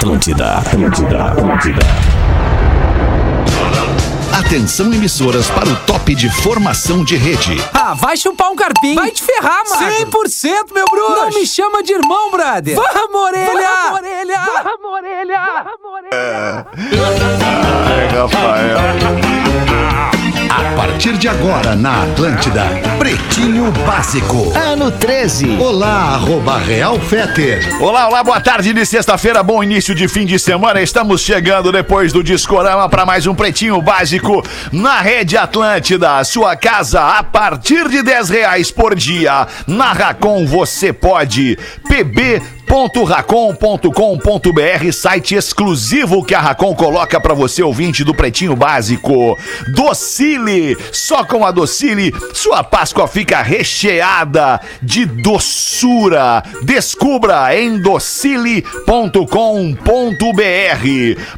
Atlântida, Atlântida, Atlântida. Atenção emissoras para o top de formação de rede. Ah, vai chupar um carpinho. Vai te ferrar, mano. 100% meu bruxo. Não me chama de irmão, brother. Vamos, orelha. Vamos, orelha. Vamos, orelha. Vamos, orelha. Ai, Rafael. A partir de agora na Atlântida, Pretinho Básico. Ano 13. Olá, arroba Real Feter. Olá, olá, boa tarde de sexta-feira, bom início de fim de semana. Estamos chegando depois do Discorama para mais um Pretinho Básico na Rede Atlântida. Sua casa a partir de 10 reais por dia. Na Racon você pode. PB Racon.com.br, site exclusivo que a Racon coloca para você, ouvinte do Pretinho Básico. Docile, só com a Docile, sua Páscoa fica recheada de doçura. Descubra em docile.com.br.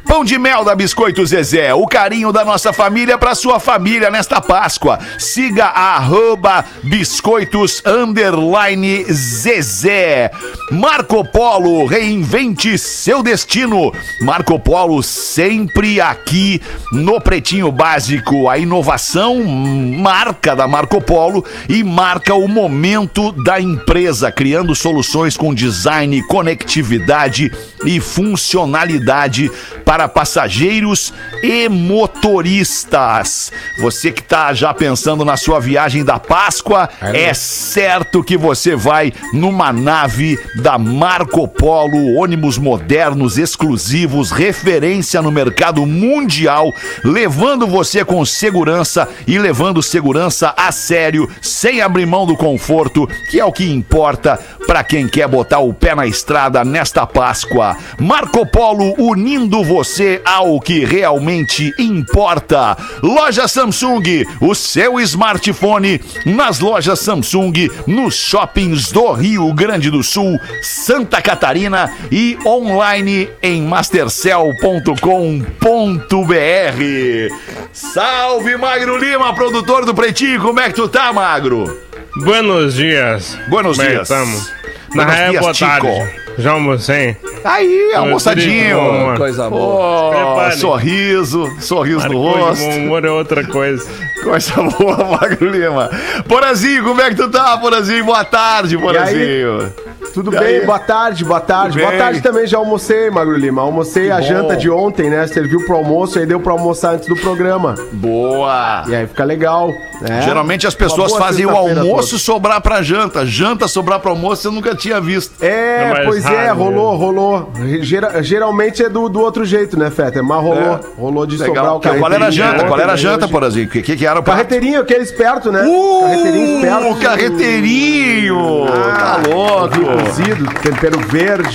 Pão de mel da Biscoito Zezé, o carinho da nossa família para sua família nesta Páscoa. Siga a arroba biscoitos underline Zezé. Marco Polo, reinvente seu destino. Marco Polo sempre aqui no Pretinho Básico. A inovação marca da Marco Polo e marca o momento da empresa, criando soluções com design, conectividade e funcionalidade para passageiros e motoristas. Você que está já pensando na sua viagem da Páscoa, é certo que você vai numa nave da Marco Marco Polo, ônibus modernos, exclusivos, referência no mercado mundial, levando você com segurança e levando segurança a sério, sem abrir mão do conforto, que é o que importa para quem quer botar o pé na estrada nesta Páscoa. Marco Polo unindo você ao que realmente importa. Loja Samsung, o seu smartphone nas lojas Samsung, nos shoppings do Rio Grande do Sul, Santa Catarina e online em mastercell.com.br. Salve Magro Lima, produtor do Pretinho, como é que tu tá, Magro? Buenos dias. Buenos Como é dias. tamo? Buenos Na real, dias, boa Chico. tarde. Já almocei? Aí, almoçadinho. Uma Coisa boa. Oh, sorriso, sorriso Marcou no rosto. bom humor é outra coisa. Coisa boa, Magro Lima. Porazinho, como é que tu tá, Porazinho? Boa tarde, Porazinho. Tudo E bem? aí? Boa tarde, boa tarde. Tudo Boa bem? tarde também, já almocei, Magro Lima. Almocei a bom. janta de ontem, né? Serviu pro almoço, aí deu pra almoçar antes do programa. Boa. E aí fica legal. né? Geralmente as pessoas fazem o almoço toda. sobrar pra janta. Janta sobrar pro almoço eu nunca tinha visto. É, É mais pois é, rolou, né? rolou. Gera- geralmente é do, do outro jeito, né, Fetter? Mas rolou. É. Rolou de sobrar o Qual era a janta? Qual era a né, janta. Porazinho? O que, que, que era o prato? Carreteirinho, aquele esperto, né? Uh, carreteirinho esperto. carreteirinho! tá Ah, louco! Cozido, tempero verde.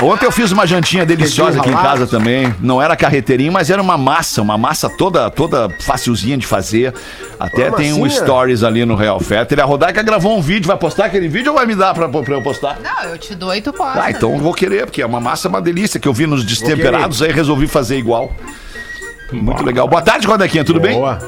Ontem eu fiz uma jantinha deliciosa aqui em casa também. Não era carreteirinho, mas era uma massa, uma massa toda toda facilzinha de fazer. Até Uma tem um massinha? stories ali no Real Fetter. A Rodaica gravou um vídeo, vai postar aquele vídeo ou vai me dar pra, pra eu postar? Não, eu te dou e tu posta. Ah, então eu vou querer, porque é uma massa uma delícia que eu vi nos destemperados, aí resolvi fazer igual. Muito legal. Boa tarde, Rodequinha, tudo bem? Boa.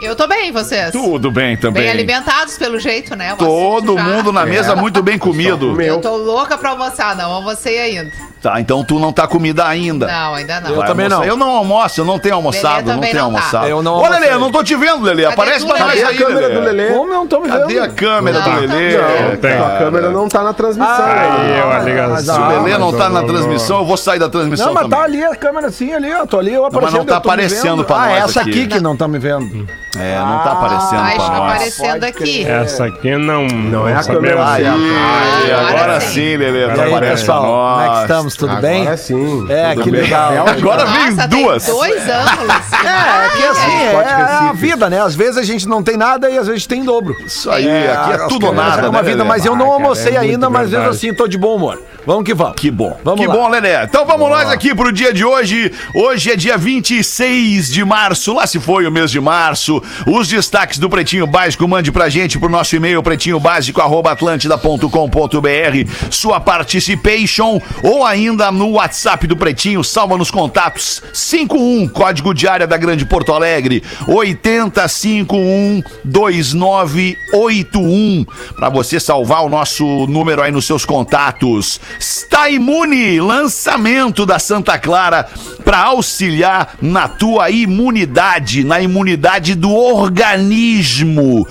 Eu tô bem, vocês? Tudo bem também. Bem alimentados, pelo jeito, né? O Todo mundo na mesa muito bem comido. Eu tô louca pra almoçar, não almocei ainda. Tá, então tu não tá comida ainda. Não, ainda não. Vai também almoçar. não. Eu não almoço, eu não tenho almoçado, Lelê não também tenho não tá. almoçado. Eu não Ô, Lelê, almocei. eu não tô te vendo, Lelê. Cadê Aparece tu, pra nós Lelê? Cadê aí, a câmera Lelê. do Lelê? Como não estão me vendo? Cadê a câmera Não, do Lelê? não. tem. A câmera não tá na transmissão. Aí, ó, a mas ligação. Se o Lelê não mas tá na eu- transmissão, eu vou sair da transmissão Não, mas também. tá ali a câmera assim, ali, ó. Tô ali, eu mas aparecendo. não tá eu tô me aparecendo pra ah, nós essa aqui. que não tá me vendo. É, não tá aparecendo Vai pra nós. aparecendo aqui. Essa aqui não. Não é a câmera aí, agora agora sim. Lelê, tu E aí, aparece pra pessoal, como é que nós. estamos? Tudo Agora bem? sim. É, que legal. Agora vem duas. dois ângulos. É, que assim, é, é a vida, né? Às vezes a gente não tem nada e às vezes tem dobro. Isso aí, aqui é tudo ou nada, é uma né, vida, mas eu não Ah, cara, almocei é ainda, mas mesmo assim tô de bom humor. Vamos que vamos. Que bom. Vamos que lá. bom, Lelé. Então vamos nós aqui pro dia de hoje. Hoje é dia 26 de março. Lá se foi o mês de março. Os destaques do Pretinho Básico, mande pra gente pro nosso e-mail pretinhobásico@atlantida.com.br. Sua participation ou ainda no WhatsApp do Pretinho, salva nos contatos 51 código de área da Grande Porto Alegre 80512981 para você salvar o nosso número aí nos seus contatos. Está imune, lançamento da Santa Clara para auxiliar na tua imunidade, na imunidade do organismo.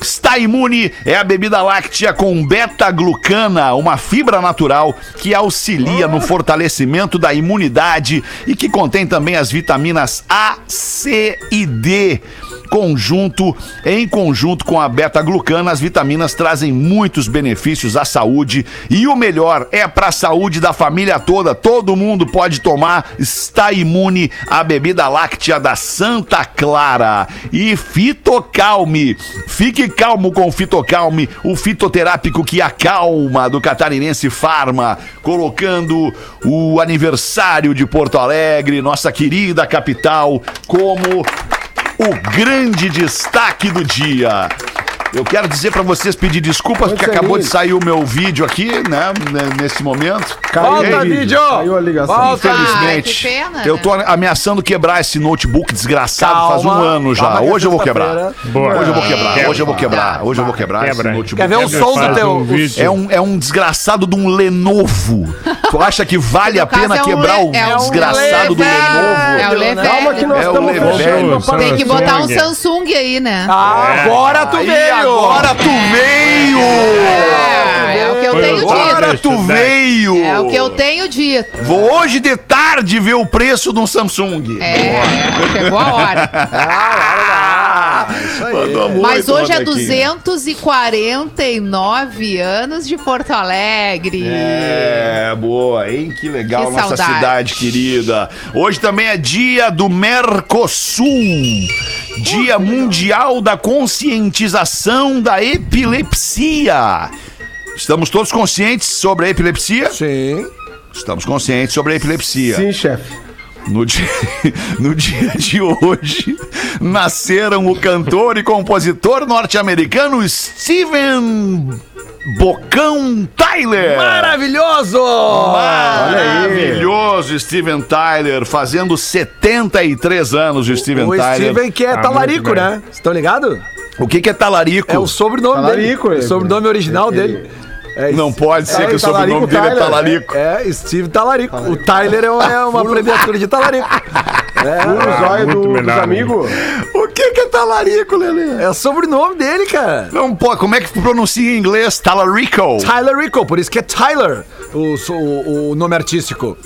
Está Imune é a bebida láctea com beta-glucana, uma fibra natural que auxilia no fortalecimento da imunidade e que contém também as vitaminas A, C e D. Conjunto, em conjunto com a beta-glucana, as vitaminas trazem muitos benefícios à saúde e o melhor é para a saúde da família toda. Todo mundo pode tomar. Está imune a bebida láctea da Santa Clara e Fitocalme. Fique calmo com o Fitocalme, o fitoterápico que acalma do Catarinense Farma, colocando o aniversário de Porto Alegre, nossa querida capital, como o grande destaque do dia. Eu quero dizer pra vocês pedir desculpas porque acabou de sair o meu vídeo aqui, né, né, nesse momento. Caiu Volta, o vídeo! Caiu a ligação. Volta! Infelizmente, Ai, pena, eu né? tô ameaçando quebrar esse notebook desgraçado Calma, faz um ano já. calma é Hoje eu vou quebrar. Hoje eu vou quebrar. Quebra. Hoje eu vou quebrar. Hoje eu vou quebrar esse notebook. Quer ver o som do teu... um vídeo. É um, é um desgraçado de um Lenovo. Tu acha que vale a pena é um quebrar le- o é um desgraçado do Lenovo. É o Lenovo. Calma que nós É o estamos a Tem que botar um Samsung. Aí, né? Agora tu Aí, veio! Agora tu veio! É, é o que eu Foi tenho dito. Agora tu veio! É o que eu tenho dito. Vou hoje de tarde ver o preço de um Samsung. É, chegou a hora. Ah, mandou muito, Mas hoje é Rodequinha. 249 anos de Porto Alegre. É, boa, hein? Que legal, Que nossa saudade. cidade querida. Hoje também é dia do Mercosul. Dia Mundial da Conscientização da Epilepsia. Estamos todos conscientes sobre a epilepsia? Sim. Estamos conscientes sobre a epilepsia. Sim, chefe. No dia, no dia de hoje, nasceram o cantor e compositor norte-americano Steven Bocão Tyler. Maravilhoso! Maravilhoso Steven Tyler, fazendo 73 anos o Steven O Tyler. Steven que é Ah, talarico, né? Vocês estão ligados? O que, que é talarico? É o sobrenome Talarico, dele. ele. O sobrenome original Ele- dele. É, Não pode ser É, que o sobrenome Talarico dele é Tyler, talarico. É, Steve Talarico. O Tyler é uma, é uma abreviatura de Talarico. O zóio muito do, dos melhor, amigos. O que, que é talarico, Lelê? É o sobrenome dele, cara. Não pode. Como é que pronuncia em inglês? Talarico. Tyler Rico, por isso que é Tyler, o, o, o nome artístico.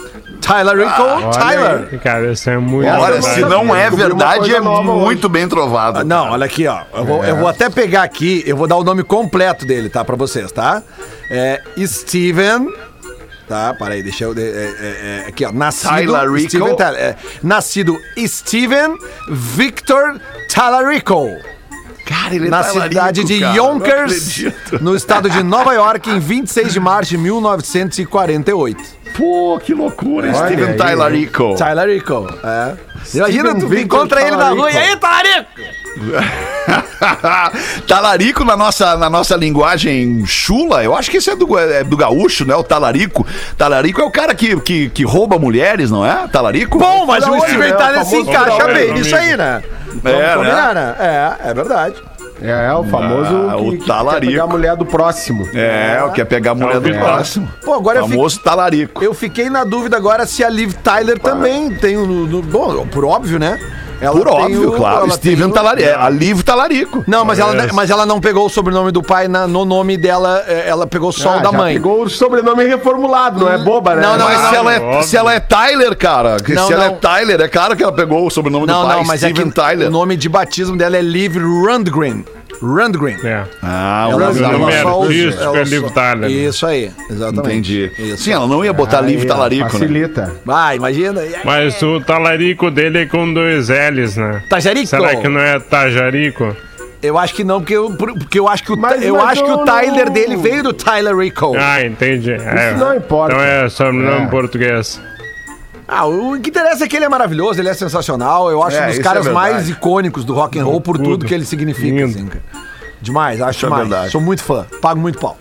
Tyler Rico, Olha Tyler. aí, Cara, isso é muito Olha, verdade. se não é verdade, é muito bem trovado. Ah, Não, olha aqui, ó. Eu vou, eu vou até pegar aqui, eu vou dar o nome completo dele, tá? Pra vocês, tá? É Steven. Tá, para aí, deixa eu. é, é, é, aqui, ó. Nascido. Tyler Rico. Steven Tyler, é, nascido Steven Victor Talarico. Cara, ele é Na cidade de cara. Yonkers, no estado de Nova York, em 26 de março de 1948. Pô, que loucura. Olha Steven aí. Talarico. Talarico, é. Imagina, tu encontra ele na rua e aí, Talarico! talarico na nossa, na nossa linguagem chula, eu acho que esse é do, é do gaúcho, né? O talarico. Talarico é o cara que, que, que rouba mulheres, não é? Talarico? Bom, mas o Steven é Tyler se famoso encaixa bem nisso aí, né? Vamos É, combinar, né? É, é verdade. É, é o famoso Ah, o que, que talarico. quer pegar a mulher do próximo. É, o que é pegar a mulher do próximo. Pô, agora eu, Famoso talarico. fi- eu fiquei na dúvida agora se a Liv Tyler também tem o. no- bom, por óbvio, né? Ela Por óbvio, o- claro. Steven Talarico. É, a Liv Talarico. Não, mas ela, É. mas ela não pegou o sobrenome do pai na- no nome dela, é, ela pegou só Ah, o da mãe. Pegou o sobrenome reformulado, não é boba, né? Não, não, Mas se, ela é, se ela é Tyler, cara, Não, se ela não. é Tyler, é claro que ela pegou o sobrenome Não, do pai, não, mas é Steven que Tyler. o nome de batismo dela é Liv Rundgren. Rundgren. É. Ah, Ela o o ela só ela é Liv só- Tyler. Isso aí, exatamente. Entendi. Isso. Sim, ela não ia botar Aí, Liv Talarico, né? Facilita. Vai, imagina. Mas o talarico dele é com dois L's, né? Tajarico. Será que não é tajarico? Eu acho que não, porque eu, por- porque eu acho que o, Mas- eu mas acho que o Tyler não- dele veio do Tyler Rico. Ah, entendi. É. Isso não importa. Então é sobrenome É. português. Ah, o que interessa é que ele é maravilhoso, ele é sensacional. Eu acho É, um dos isso caras é verdade. mais icônicos do rock and roll por Tudo. tudo que ele significa. Lindo. assim, cara. Demais, acho Isso é demais. verdade. Sou muito fã, pago muito pau.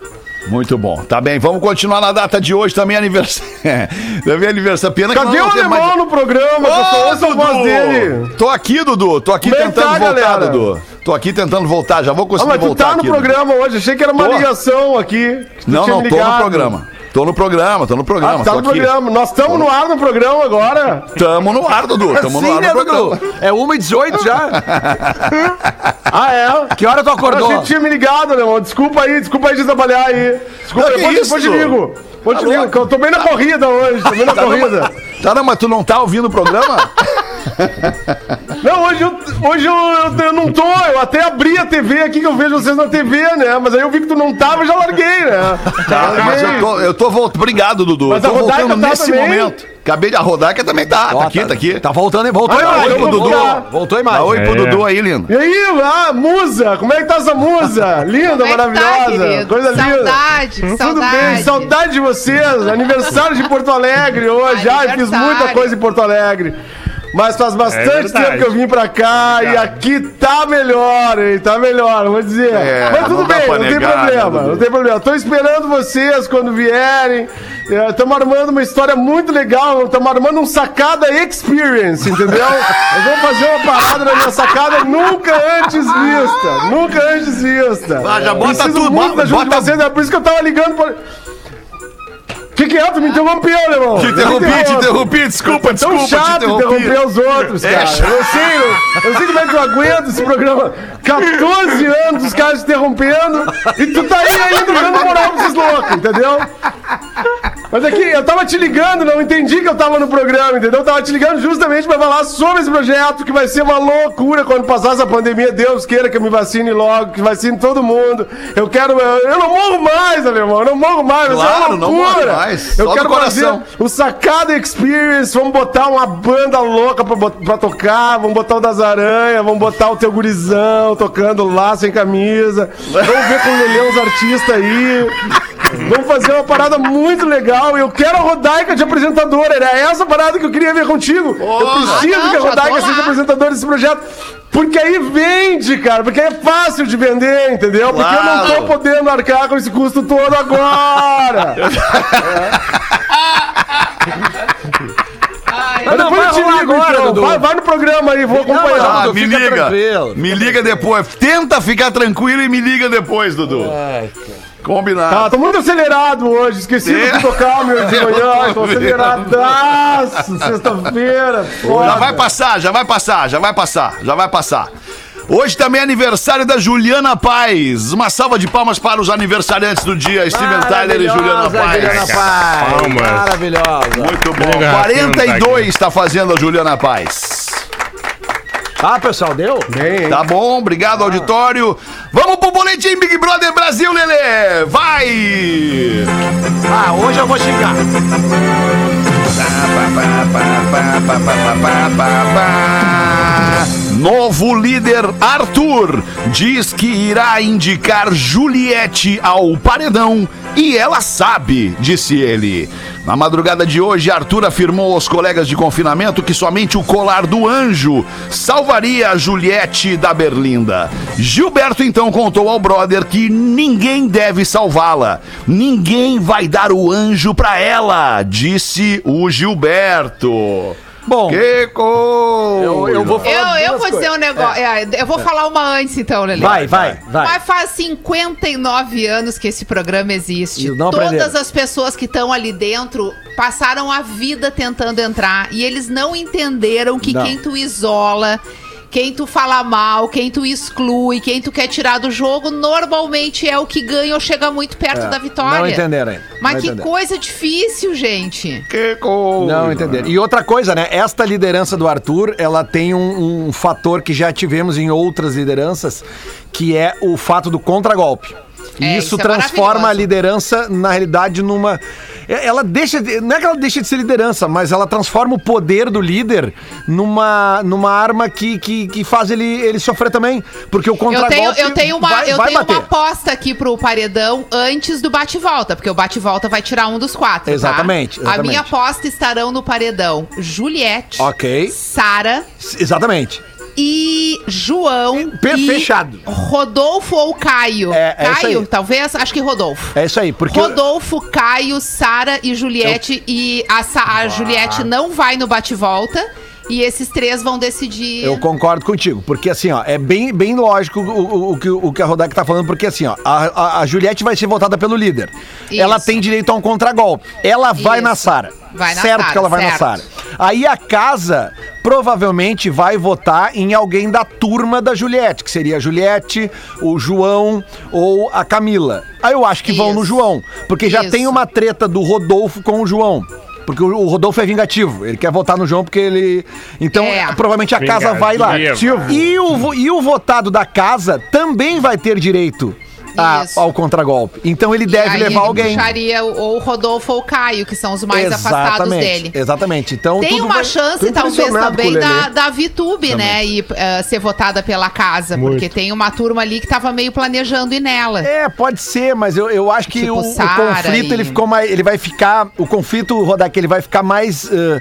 Muito bom. Tá bem, vamos continuar na data de hoje também aniversário. também aniversário. Pena que Cadê nós o temos alemão mais- no programa? que eu só Ô, ouço a voz dele. Tô aqui, Dudu. Tô aqui é tentando voltar, galera? Dudu. Tô aqui tentando voltar. Já vou Ah, conseguir mas tu voltar tá no aqui. Dudu. programa hoje. Achei que era uma Tô. ligação aqui. que tu Não, tinha não tô no ligado. programa. Tô no programa, tô no programa. Ah, tá no aqui. programa. Nós estamos no ar no programa agora. Tamo no ar, Dudu. Tamo no Sim, ar né, no programa. Dudu? É 1h18 já. Ah, é? Que hora tu Eu acordou? que tinha me ligado, meu irmão. Desculpa aí, desculpa aí de atrapalhar aí. Desculpa, Não, depois, depois te ligo. Depois te Tá ligo, eu tô bem na corrida hoje, tô bem na corrida. Tá, não, mas tu não tá ouvindo o programa? Não, hoje, eu, hoje eu, eu- eu não tô, eu até abri a TV aqui que eu vejo vocês na TV, né? Mas aí eu vi que tu não tava e já larguei, né? Tá, mas eu tô, eu tô voltando. Obrigado, Dudu. Mas eu tô voltando tá nesse também? momento. Acabei de a Rodaica também tá. Ó, tá aqui, tá aqui. Tá voltando, voltou Ah, a imagem. eu vou Dudu. voltar. Voltou a Dá imagem. oi pro É. Dudu aí, lindo. E aí, ah, musa, como é que tá essa musa? Linda, é que tá, maravilhosa, querido? coisa linda. Saudade, Tudo saudade. bem, saudade de vocês. Aniversário de Porto Alegre hoje. Ai, fiz muita coisa em Porto Alegre. Mas faz bastante É tempo que eu vim pra cá e aqui tá melhor, hein? Tá melhor, vou dizer. É, Mas tudo não bem, pra não tem negar, problema, né, Dudu? não tem problema. Tô esperando vocês quando vierem. Estamos armando uma história muito legal. Estamos armando um sacada experience, entendeu? Nós vamos fazer uma parada na minha sacada nunca antes vista. Nunca antes vista. Ah, já bota Preciso tudo, muito bota- da ajuda de bota- vocês, é por isso que eu tava ligando pra... Que que é? Tu me interrompeu, irmão. Te interrompi, te interrompi, desculpa, É tão desculpa, te chato interrompi. interromper os outros, É cara. chato. eu sei, eu, eu sei como é que eu aguento esse programa. 14 anos os caras te interrompendo e tu tá aí ainda dando moral pra esses loucos, entendeu? Mas aqui, eu tava te ligando, não entendi que eu tava no programa, entendeu? Eu tava te ligando justamente pra falar sobre esse projeto, que vai ser uma loucura quando passar essa pandemia. Deus queira que eu me vacine logo, que vacine todo mundo. Eu quero. Eu, eu não morro mais, alemão, eu não morro mais. Claro, uma não loucura. morre mais, Eu quero fazer o Sacada Experience, vamos botar uma banda louca pra, pra tocar, vamos botar o das aranhas, vamos botar o teu gurizão tocando lá sem camisa, vamos ver com o Lelê os artistas aí. Vamos fazer uma parada muito legal. Eu quero a Rodaica de apresentadora. Era essa parada que eu queria ver contigo. eu preciso Ah, não, que a Rodaica seja apresentadora desse projeto. Porque aí vende, cara. Porque aí é fácil de vender, entendeu? Porque eu não tô podendo arcar com esse custo todo agora. Mas não, depois vai eu te rolar ligo, agora, então. Dudu. Vai, vai no programa aí, vou Não, acompanhar. Ah, Dudu, me liga. tranquilo. Me liga depois. Tenta ficar tranquilo e me liga depois, Dudu. Combinado. Ah, tô muito acelerado hoje, esqueci É. de tocar meu de manhã, tô aceleradaço, sexta-feira, Já vai passar, já vai passar, já vai passar, já vai passar. Hoje também é aniversário da Juliana Paz. Uma salva de palmas para os aniversariantes do dia, Steven Tyler e Juliana Paz. Juliana Paz. Palmas. Maravilhosa. Muito bom. Legal, 42 está fazendo a Juliana Paz. Ah, pessoal, deu? Bem? Tá bom, obrigado, auditório. Vamos pro boletim Big Brother Brasil, Lelê. Vai! Ah, hoje eu vou xingar. Novo líder Arthur diz que irá indicar Juliette ao paredão e ela sabe, disse ele. Na madrugada de hoje, Arthur afirmou aos colegas de confinamento que somente o colar do anjo salvaria a Juliette da Berlinda. Gilberto então contou ao brother que ninguém deve salvá-la. Ninguém vai dar o anjo pra ela, disse o Gilberto. Bom, Que coisa! eu, eu vou falar Eu, eu vou dizer coisas. um negócio. é, Eu vou falar uma antes, então, Lelê. Vai, vai, vai. Mas faz 59 anos que esse programa existe. Todas aprenderam. as pessoas que estão ali dentro passaram a vida tentando entrar e eles não entenderam que Não. quem tu isola, quem tu fala mal, quem tu exclui, quem tu quer tirar do jogo, normalmente é o que ganha ou chega muito perto É, da vitória. Não entenderam ainda. Mas Não que entenderam. coisa difícil, gente. Que coisa! Não entenderam. E outra coisa, né? Esta liderança do Arthur, ela tem um, um fator que já tivemos em outras lideranças, que é o fato do contragolpe. E É, isso isso é transforma a liderança, na realidade, numa. É- Ela deixa. de- Não é que ela deixa de ser liderança, mas ela transforma o poder do líder numa, numa arma que, que, que faz ele, ele sofrer também. Porque o Eu contragolpe. tenho, eu tenho, uma, vai, eu vai tenho bater. uma aposta aqui pro paredão antes do bate-volta, porque o bate-volta vai tirar um dos quatro. tá? Exatamente, A exatamente. minha aposta estarão no paredão Juliette, Ok. Sara Exatamente. E João. Per- e fechado. Rodolfo ou Caio? É, é Caio, talvez? Acho que Rodolfo. É isso aí. Porque. Rodolfo, Caio, Sara e Juliette. E a, Sa- a Juliette não vai no bate-volta. E esses três vão decidir. Eu concordo contigo, porque assim, ó, é bem, bem lógico o, o, o que, o que a Rodak tá falando, porque assim, ó, a, a, a Juliette vai ser votada pelo líder. Isso. Ela tem direito a um contragolpe. Ela vai Isso. na Sara. Vai na certo Sara, que ela vai na certo. Sara. Aí a casa provavelmente vai votar em alguém da turma da Juliette, que seria a Juliette, o João ou a Camila. Aí eu acho que vão Isso. no João, porque já tem uma treta do Rodolfo com o João. Porque o o Rodolfo é vingativo. Ele quer votar no João porque ele. Então, É. provavelmente a casa vai lá. Vingativo. E o, vo- e o votado da casa também vai ter direito a- Isso. ao contragolpe. Então ele deve aí levar ele alguém. puxaria ou o Rodolfo ou o Caio, que são os mais afastados dele. Exatamente. Então, Tem tudo uma vai- chance, talvez, também da, da VTube, né? E eh, ser votada pela casa. Porque tem uma turma ali que tava meio planejando ir nela. É, pode ser, mas eu, eu acho que Tipo o, o conflito e- ele ficou mais. Ele vai ficar. O conflito, Rodak, ele vai ficar mais eh,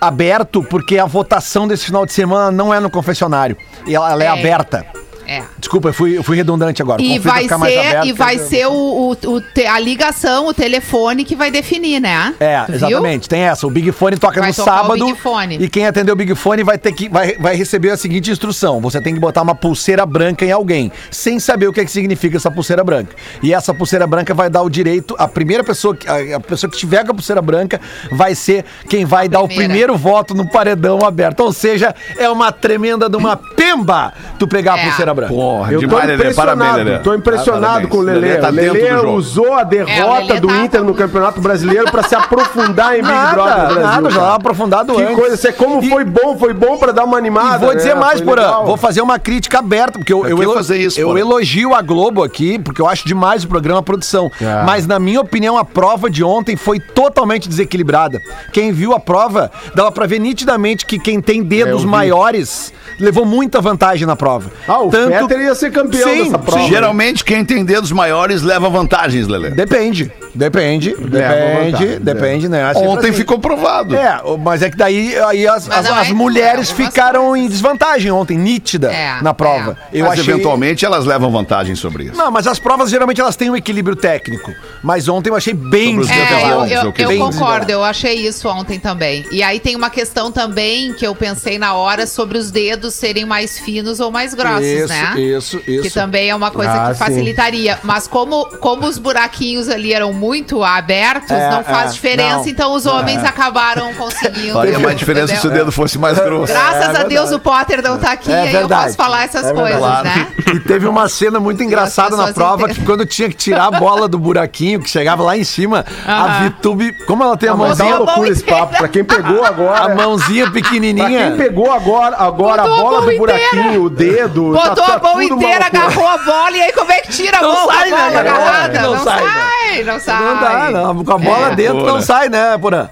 aberto, porque a votação desse final de semana não é no confessionário. E ela, ela é, É. aberta. É. Desculpa, eu fui, eu fui redundante agora. E vai ser, aberto, e vai porque- ser o, o- o te- a ligação, o telefone que vai definir, né? É, Tu viu? exatamente. Tem essa. O Big Fone toca Vai no sábado. Big Fone. E quem atender o Big Fone vai ter que vai, vai receber a seguinte instrução: você tem que botar uma pulseira branca em alguém, sem saber o que, é que significa essa pulseira branca. E essa pulseira branca vai dar o direito. A primeira pessoa, que- a, a pessoa que tiver com a pulseira branca vai ser quem vai dar o primeiro voto no paredão aberto. Ou seja, é uma tremenda de uma pemba tu pegar a É. pulseira branca. Porra, Eu tô demais, Lelê. Parabéns, Lelê. tô impressionado com o Lelê. Lelê tá Lelê jogo. usou a É, derrota Lelê do tá- Inter no Campeonato Brasileiro pra se aprofundar em Big Nada, Brother Brasil. nada, já tava aprofundado Que antes. coisa, você como E- foi bom, foi bom pra dar uma animada. E vou dizer né? mais, Porã. legal. Vou fazer uma crítica aberta, porque eu, fazer isso, eu elogio a Globo aqui, porque eu acho demais o programa, a produção. É. Mas, na minha opinião, a prova de ontem foi totalmente desequilibrada. Quem viu a prova, dava pra ver nitidamente que quem tem É, dedos maiores levou muita vantagem na prova. Ah, o Fetter ia ser campeão Sim, dessa prova. Geralmente, quem tem dedos maiores leva vantagens, Lelê. Depende. Depende. Depende. vantagem, Depende, né? Assim, Ontem assim. ficou provado. É, mas é que daí aí as, as- as é- mulheres é ficaram coisas. em desvantagem ontem, nítida, É, na prova. Eu Mas achei... eventualmente elas levam vantagem sobre isso. Não, mas as provas geralmente elas têm um equilíbrio técnico. Mas ontem eu achei bem É, eu, eu, eu dizer. concordo, eu achei isso ontem também. E aí tem uma questão também que eu pensei na hora sobre os dedos serem mais finos ou mais grossos, Isso, né? isso, isso. Que também é uma coisa Ah, que sim. facilitaria. Mas como, como os buraquinhos ali eram muito abertos, É, não faz é, diferença, não. então os homens acabaram conseguindo. Faria mais diferença se o dedo fosse mais grosso. Graças a Deus o Potter não tá aqui, É aí eu posso falar essas É coisas, verdade. né? E teve uma cena muito engraçada na prova que quando tinha que tirar a bola do buraquinho, que chegava lá em cima, a. Vitube, como ela tem a tá mãozinha, uma loucura esse papo. Pra quem pegou a agora. mãozinha Pra quem pequenininha. pegou agora, agora a Botou a bola mão do buraquinho, o dedo. Botou tá- tá a mão inteira, agarrou a bola e aí como é que tira a Não mão sai, a né, bola cara? agarrada? Não Não, sai, sai, não. Não dá, não. Com a bola É. dentro não sai, né, Porã?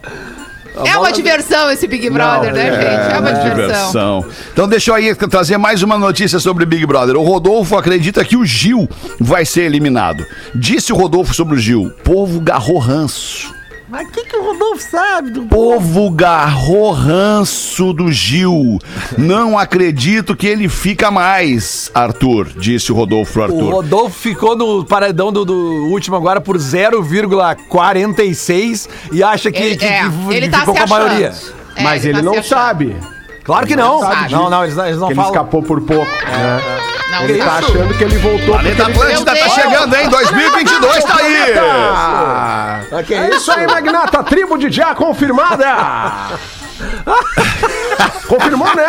A É uma diversão esse Big Brother, né, gente? É uma diversão. Então deixa eu aí trazer mais uma notícia sobre Big Brother. O Rodolfo acredita que o Gil vai ser eliminado. Disse o Rodolfo sobre o Gil: povo garrou ranço. Mas o que, que o Rodolfo sabe do Povo garrou ranço do Gil. Não acredito que ele fica mais, Arthur, disse o Rodolfo pro O Arthur. Rodolfo ficou no paredão do, do último agora por 0,46 e acha que, Ele, que- é, que ele tá ficou com a achando. maioria. É, Mas ele tá não sabe. Claro que não. sabe Não, disso. não, eles, eles não Que ele falam. escapou por pouco. né? Não Ele tá sabe. achando que ele voltou Planeta porque ele- Atlântida tá Deus. chegando, hein? 2022 tá aí! Ah, que é isso aí, Magnata. Tribo de Já confirmada. Confirmou, né?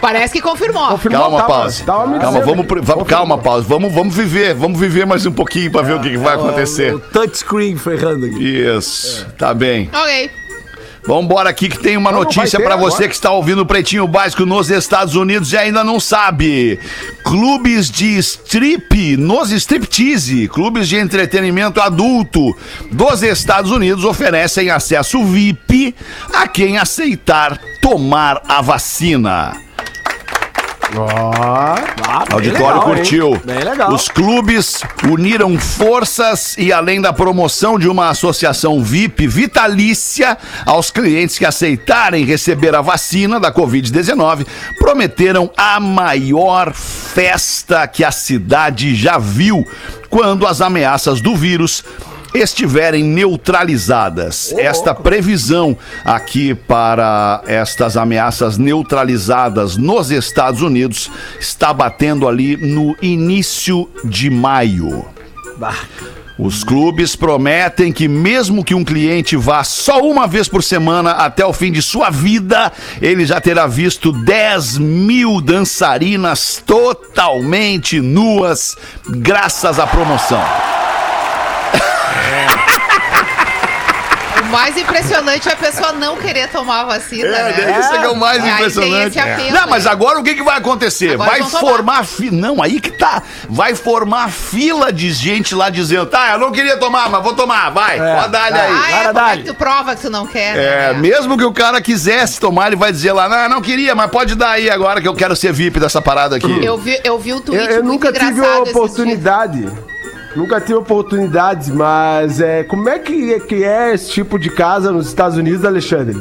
Parece que confirmou. Confirmou, Calma, tava- pausa. tava me Calma, dizendo. vamos, pro- va- calma, pausa. Vamos, vamos viver, vamos viver mais um pouquinho pra ver o que, que vai acontecer. O touchscreen ferrando aqui. Isso, tá bem. Ok. Vambora aqui que tem uma Não, notícia pra você agora. que está ouvindo o Pretinho Básico nos Estados Unidos e ainda não sabe. Clubes de strip, nos striptease, clubes de entretenimento adulto dos Estados Unidos oferecem acesso VIP a quem aceitar tomar a vacina. Ó, O auditório legal, curtiu. hein? Bem legal. Os clubes uniram forças e, além da promoção de uma associação VIP vitalícia aos clientes que aceitarem receber a vacina da Covid-19, prometeram a maior festa que a cidade já viu quando as ameaças do vírus estiverem neutralizadas. Esta previsão aqui para estas ameaças neutralizadas nos Estados Unidos está batendo ali no início de maio. Os clubes prometem que, mesmo que um cliente vá só uma vez por semana até o fim de sua vida, ele já terá visto 10 mil dançarinas totalmente nuas, graças à promoção. Mais impressionante é a pessoa não querer tomar a vacina, É, né? isso é que é o mais aí tem impressionante. esse apelo Não, mas aí. agora o que, que vai acontecer? Agora vai formar fila. Não, aí que tá. Vai formar fila de gente lá dizendo: tá, eu não queria tomar, mas vou tomar, vai. Pode dar aí. Ah, é? Cara, é tu prova que tu não quer, É, né? mesmo que o cara quisesse tomar, ele vai dizer lá, não, não queria, mas pode dar aí agora que eu quero ser VIP dessa parada aqui. Eu vi, eu vi Eu, tweet eu muito nunca tive a oportunidade. Nunca tive oportunidades, mas é, como é que, é que é esse tipo de casa nos Estados Unidos, Alexandre?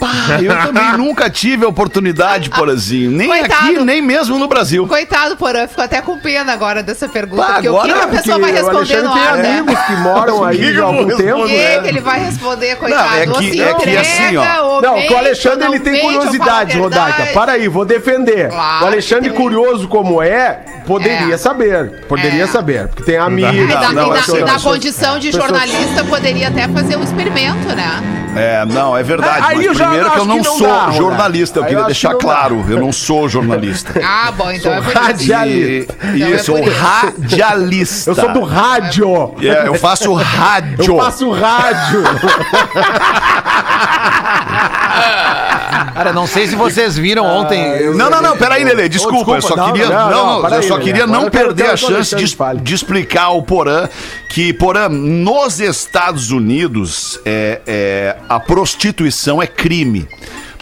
Pá, eu também nunca tive a oportunidade, Porazinho. Nem Coitado. aqui, nem mesmo no Brasil. Coitado, Porã, ficou até com pena agora dessa pergunta. Pá, porque agora o que, que a pessoa vai o responder Alexandre no tem ar, né? amigos que moram que aí que há algum tempo, O que, né? que ele vai responder, coitado? Não, é que- Ou se é que entrega, assim, ó. Não, mente, o Alexandre ele tem mente, curiosidade, Rodaica. Para aí, vou defender. Claro o Alexandre, que curioso como é, poderia É. saber. Poderia É. saber. Porque tem amigos. E na, Não, e condição de jornalista, poderia até fazer um experimento, né? É, não, é verdade. Aí mas eu primeiro que eu não que não sou dá, jornalista, eu eu queria acho deixar que não dá. claro, eu não sou jornalista. Ah, bom, então é por isso. radialista. E, Então é isso, isso. radialista. Eu sou do rádio. É, eu faço rádio. Eu faço rádio. Cara, não sei se vocês viram ontem. eu- Não, não, não, peraí, Lelê, desculpa, Oh, eu só desculpa, queria, não, não, não, eu aí, só Lelê, queria agora não quero- perder a chance de, de explicar ao Porã que, Porã, nos Estados Unidos, é, é, a prostituição é crime.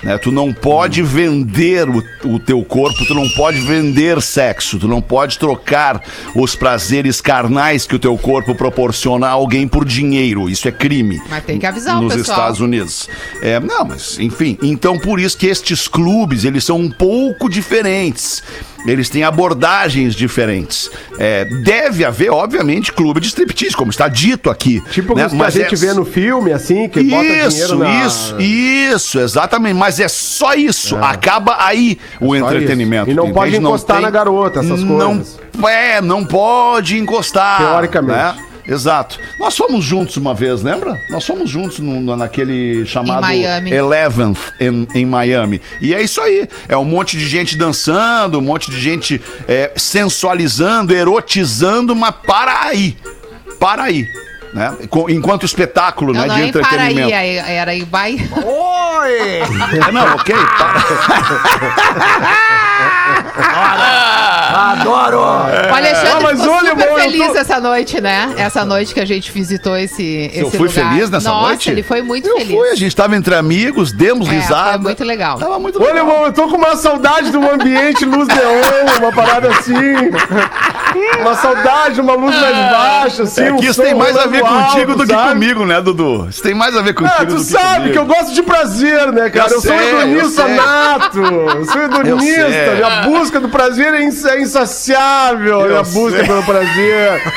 Né? Tu não pode vender o, o teu corpo, tu não pode vender sexo, tu não pode trocar os prazeres carnais que o teu corpo proporciona a alguém por dinheiro. Isso é crime. Mas tem que avisar o nos pessoal. Estados Unidos. É, não, mas enfim, então por isso que estes clubes, eles são um pouco diferentes. Eles têm abordagens diferentes. É, deve haver, obviamente, clube de striptease, como está dito aqui. Tipo né? que a gente é- vê no filme, assim, que bota dinheiro Isso, na... isso, isso, exatamente. Mas é só isso. Acaba aí o É só entretenimento. isso. E não tu pode entende? encostar na garota, essas não, coisas. É, não pode encostar. Teoricamente. né? Exato. Nós fomos juntos uma vez, lembra? Nós fomos juntos no- no- naquele chamado Miami. Eleventh em, em Miami. E é isso aí. É um monte de gente dançando, um monte de gente é, sensualizando, erotizando, mas para aí. Para aí. Né? Enquanto espetáculo, Não, né? não de é Paraí, entretenimento. é- era Bahia. Oi! É, não, ok. tá. Adoro! O Alexandre Ah, mas ficou olha, super eu feliz tô- essa noite, né? Essa noite que a gente visitou esse, Eu esse fui lugar. feliz nessa Nossa, noite? ele foi muito Eu feliz. fui, a gente tava entre amigos, demos É, risada. foi muito legal. Tava muito Olha, legal. irmão, eu tô com uma saudade de um ambiente luz neon, uma parada assim. Uma saudade, uma luz mais baixa, assim. É que isso tem mais a ver contigo alto, do que sabe? comigo, né, Dudu? Isso tem mais a ver contigo Ah, do tu que sabe que eu gosto de prazer, né, cara? Eu Eu, sou sei, eu hedonista nato. Eu sou hedonista. sei. Minha busca do prazer é ins- é insaciável. Eu minha busca sei. pelo prazer.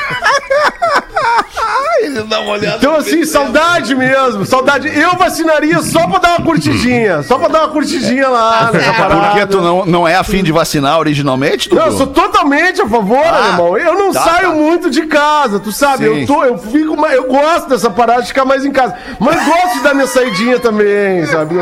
Ele dá uma olhada Então, assim, saudade mesmo. Saudade. Eu vacinaria só pra dar uma curtidinha. Só pra dar uma curtidinha lá nessa certo. parada. Porque tu não, não é afim de vacinar originalmente, Dudu? Não, eu sou totalmente a favor, Ah, irmão. Eu não tá, saio tá. muito de casa, tu sabe? Sim. Eu, tô, eu fico eu gosto dessa parada de ficar mais em casa. Mas gosto de dar minha saidinha também, sabe?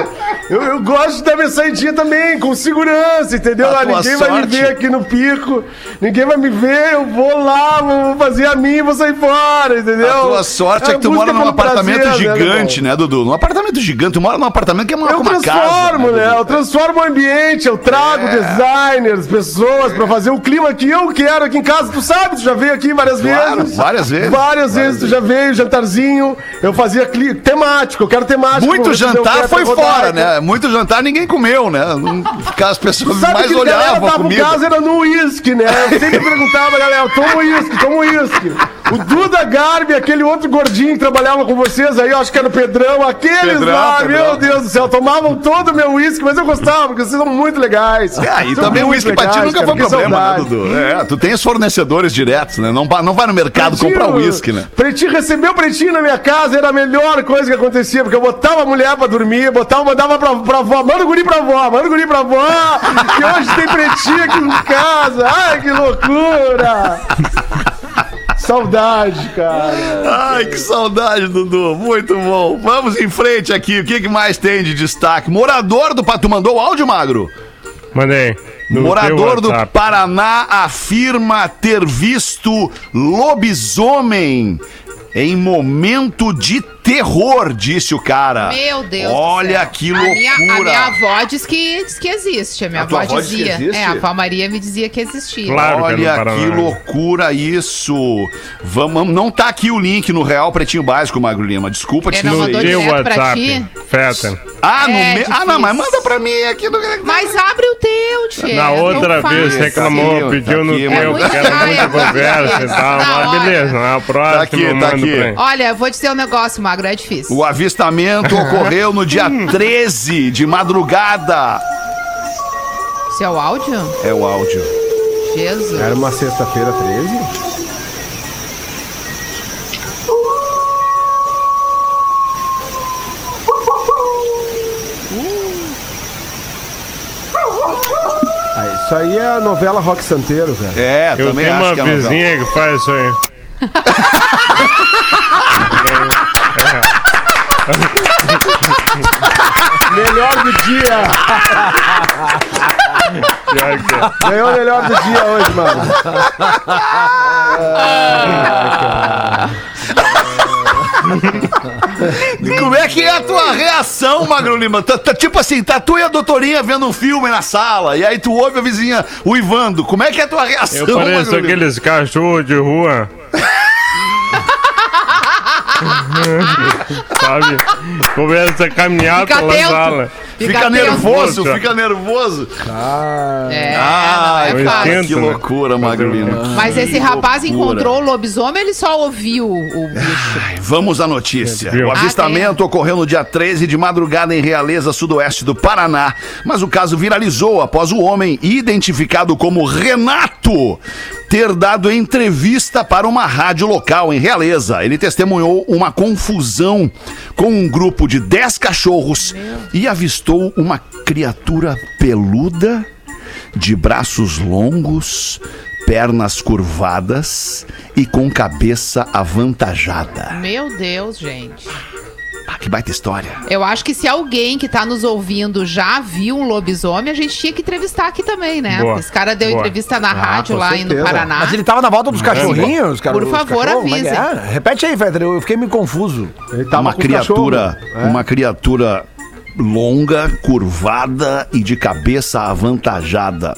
Eu, eu gosto de dar minha saidinha também, com segurança, entendeu? Ah, ninguém vai me sorte- ver aqui no pico, ninguém vai me ver, eu vou lá, vou fazer a minha e vou sair fora, entendeu? A tua sorte é que tu mora num apartamento prazer, né, gigante, né, Dudu? Num apartamento gigante. Tu mora num apartamento que é uma, Eu uma transformo, casa. né? Eu transformo o ambiente, eu trago É. designers, pessoas pra fazer o clima que eu quero aqui em casa. Tu sabe, tu já veio aqui várias Claro, vezes. várias vezes. Várias vezes tu já veio, jantarzinho. Eu fazia cli... temático, eu quero temático. Muito? Eu jantar foi fora, quero- né? Muito jantar ninguém comeu, né? As pessoas Sabe mais que olhavam a comida. gás era no uísque, né? Eu sempre perguntava, galera, toma uísque, toma uísque. O Duda Garbi, aquele outro gordinho que trabalhava com vocês aí, acho que era o Pedrão, aqueles Pedrão, lá, Pedrão. meu Deus do céu, tomavam todo o meu uísque, mas eu gostava, porque vocês são muito legais. Ah, e São também o uísque pra ti nunca cara, foi problema, né, saudade. Dudu? É, tu tem os fornecedores diretos, né? Não, não vai no mercado Pretinho, comprar uísque, né? Pretinho, receber o pretinho na minha casa era a melhor coisa que acontecia, porque eu botava a mulher pra dormir, botava, mandava pra, pra avó, manda o guri pra avó, manda o guri pra avó, que hoje tem pretinho aqui em casa. Ai, que loucura! Saudade, cara. Ai, que saudade, Dudu. Muito bom. Vamos em frente aqui. O que, que mais tem de destaque? Morador do... Pa- Tu mandou o áudio, Magro? Mandei. no Morador do. Paraná afirma ter visto lobisomem em momento de terror, disse o cara. Meu Deus. do Olha céu. que A minha, a loucura. minha avó diz que, diz que existe. A minha A avó avó diz que dizia. É, a avó Maria me dizia que existia. Claro que é Olha Paraná. que loucura isso. Vamos, não tá aqui o link no Real Pretinho Básico, Magro Lima. Desculpa te É, não mandou direto pra WhatsApp. ti? Feta. Ah, no É, me... ah, não, mas manda pra mim aqui no. Mas abre o teu, tia. Na é outra vez reclamou, Tá aqui, pediu tá no aqui, teu, É que era Ah, muita é conversa e difícil. tal. Na Mas beleza, a próxima aqui, eu tá aqui. pra ele. Olha, eu vou dizer um negócio, Magro, é difícil. O avistamento ocorreu no dia 13 de madrugada. Seu áudio? É o áudio. Jesus. Era uma sexta-feira 13? Ah, isso aí é a novela Rock Santeiro, velho. É, Eu também tenho acho uma que é novela. vizinha que faz isso aí. Melhor do dia! É. Ganhou o melhor do dia hoje, mano. Como é que é a tua reação, Magro Lima? Tá, tá tipo assim, tá tu e a doutorinha vendo um filme na sala, e aí tu ouve a vizinha uivando. Como é que é a tua reação, Eu pareço aqueles cachorros de rua. ハハハハハ! Sabe? Começa a caminhar Fica pela atento. sala. Fica, atento. nervoso, fica nervoso. É, Ah, é eu fácil. que loucura, Magro Lima. Mas esse rapaz loucura. encontrou o lobisomem, ele só ouviu o bicho. Vamos à notícia. O avistamento ocorreu no dia 13 de madrugada em Realeza, sudoeste do Paraná. Mas o caso viralizou após o homem, identificado como Renato, ter dado entrevista para uma rádio local em Realeza. Ele testemunhou uma confusão com um grupo de 10 cachorros e avistou uma criatura peluda, de braços longos, pernas curvadas e com cabeça avantajada. Meu Deus, gente. Ah, que baita história. Eu acho que se alguém que tá nos ouvindo já viu um lobisomem, a gente tinha que entrevistar aqui também, né? Boa. Esse cara deu Boa. entrevista na rádio com lá aí no certeza. Paraná. Mas ele tava na volta dos cachorrinhos, cara. Por favor, é que avisem. é? Repete aí, Fetter, eu fiquei meio confuso. Ele tava uma criatura. É. uma criatura longa, curvada e de cabeça avantajada.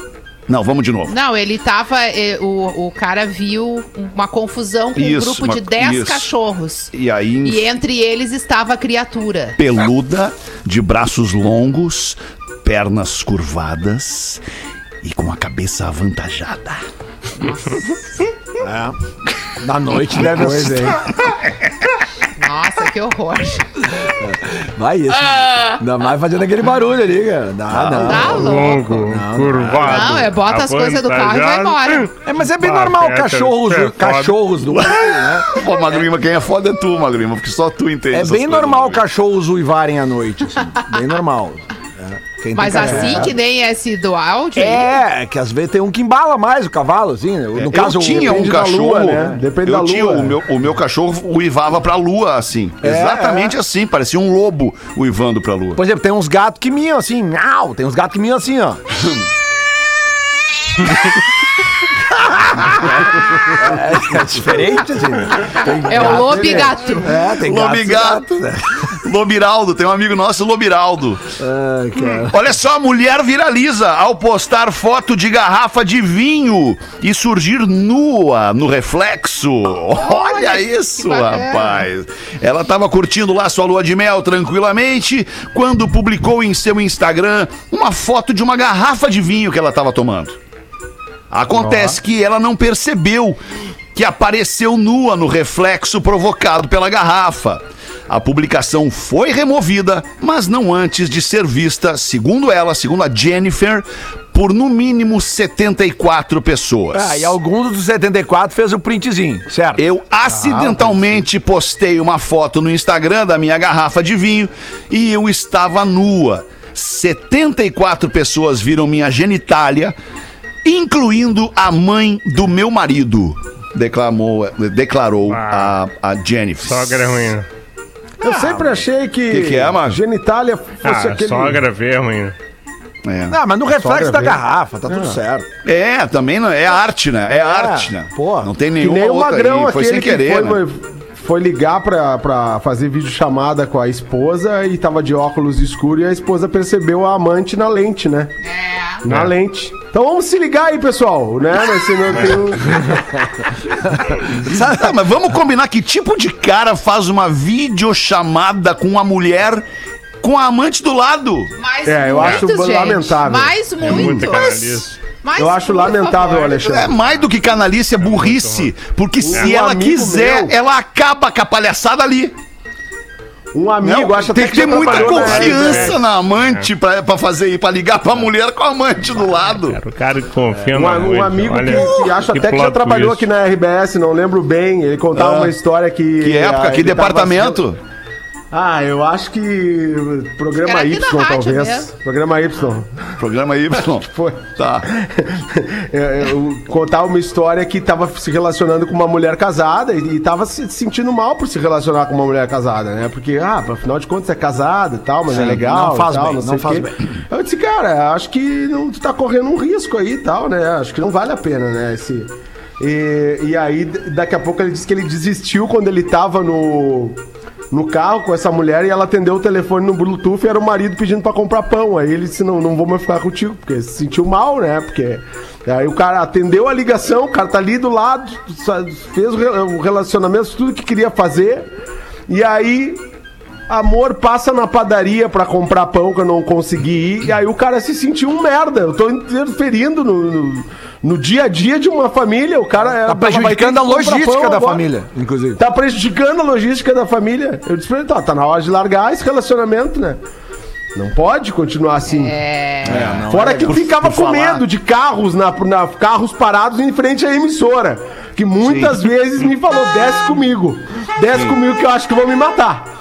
Não, vamos de novo. Não, ele tava. eh, o, o cara viu uma confusão com Isso, um grupo uma- de 10 isso. cachorros. E aí, E entre eles estava a criatura. peluda, de braços longos, pernas curvadas e com a cabeça avantajada. Na noite deve Pois é. Nossa, que horror. Vai isso. Ainda mais fazendo aquele barulho ali, cara. Dá, não. Tá louco. Longo, curvado. Não, é bota as coisas do carro e vai embora. É, mas é bem Ah, normal, cachorros, é cachorros do né? Pô, Magrima, quem é foda é tu, Magrima, porque só tu entende. É bem normal Magrima. cachorros uivarem à noite, assim. Bem normal. É. Quem Mas assim que nem esse do áudio. É, que às vezes tem um que embala mais o cavalo, assim. né? No caso, eu tinha um depende da cachorro, lua, né? Depende eu da tinha lua. o meu, o meu cachorro uivava pra lua, assim. É, Exatamente assim, parecia um lobo uivando pra lua. Por exemplo, tem uns gatos que miam assim, miau, tem uns gatos que miam assim, ó. é, é diferente, assim. Tem É o gato- lobigato. É, tem e Lobigato. gatos, né? Lobiraldo, tem um amigo nosso, Lobiraldo. Ai, cara. Olha só, a mulher viraliza ao postar foto de garrafa de vinho e surgir nua no reflexo. Olha isso, rapaz. Ela estava curtindo lá sua lua de mel tranquilamente quando publicou em seu Instagram uma foto de uma garrafa de vinho que ela estava tomando. Acontece que ela não percebeu que apareceu nua no reflexo provocado pela garrafa. A publicação foi removida, mas não antes de ser vista, segundo ela, segundo a Jennifer, por no mínimo 74 pessoas. Ah, e algum dos 74 fez o printzinho, certo? Eu acidentalmente postei uma foto no Instagram da minha garrafa de vinho e eu estava nua. 74 pessoas viram minha genitália, incluindo a mãe do meu marido, declamou, declarou a, a Jennifer. Sogra ruim. Eu sempre achei que, Que que é, Márcio? genitália fosse Ah, aquele... sogra vê ruim. É. Ah, mas no reflexo da garrafa, tá tudo certo. É, também não, é arte, né? É, arte, né? pô. não tem Que nenhuma nem o outra Magrão aí. Foi aquele sem querer, que né? foi, foi ligar pra, pra fazer videochamada com a esposa e tava de óculos escuros e a esposa percebeu a amante na lente, né? É. Na lente. Então vamos se ligar aí, pessoal, né? Mas se não tem um... Tá, mas vamos combinar que tipo de cara faz uma videochamada com uma mulher com a amante do lado? Mais É, eu acho gente. lamentável. Mais É muito muito. Mais Eu acho lamentável, favor. Alexandre. É mais do que canalice, é burrice. Porque se Um ela quiser, meu- ela acaba com a palhaçada ali. Um amigo, Não, acho tem até que ter muita confiança na amante pra, pra fazer pra ligar pra mulher com a amante do lado. Cara, o cara que confia Um, na um noite, amigo olha, que, que acho que até que já trabalhou twist. aqui na RBS, não lembro bem. Ele contava Ah. uma história que. Que época, que ele tava departamento? Ah, eu acho que. Programa Era Y, talvez. mesmo. Programa Y. Programa Y. Foi. Tá. Eu, contava uma história que tava se relacionando com uma mulher casada e, e tava se sentindo mal por se relacionar com uma mulher casada, né? Porque, ah, afinal de contas é casada e tal, mas é legal. não faz tal, bem, não o faz bem. Eu disse, cara, acho que não, tu tá correndo um risco aí e tal, né? Acho que não vale a pena, né? Esse. E, e aí, daqui a pouco ele disse que ele desistiu quando ele tava no, no carro com essa mulher e ela atendeu o telefone no Bluetooth e era o marido pedindo pra comprar pão. Aí ele disse: Não, não vou mais ficar contigo, porque se sentiu mal, né? Porque. Aí o cara atendeu a ligação, o cara tá ali do lado, fez o relacionamento, tudo que queria fazer. E aí Amor passa na padaria pra comprar pão que eu não consegui ir. E aí o cara se sentiu um merda. Eu tô interferindo no, no, no dia a dia de uma família. O cara é- Tá prejudicando que a logística da agora. família, inclusive. Tá prejudicando a logística da família. Eu disse pra ele, tá, tá na hora de largar esse relacionamento, né? Não pode continuar assim. É. Fora que eu por- ficava por com falar. medo de carros na, na- carros parados em frente à emissora. Que muitas vezes me falou, desce comigo. Desce comigo que eu acho que vão me matar.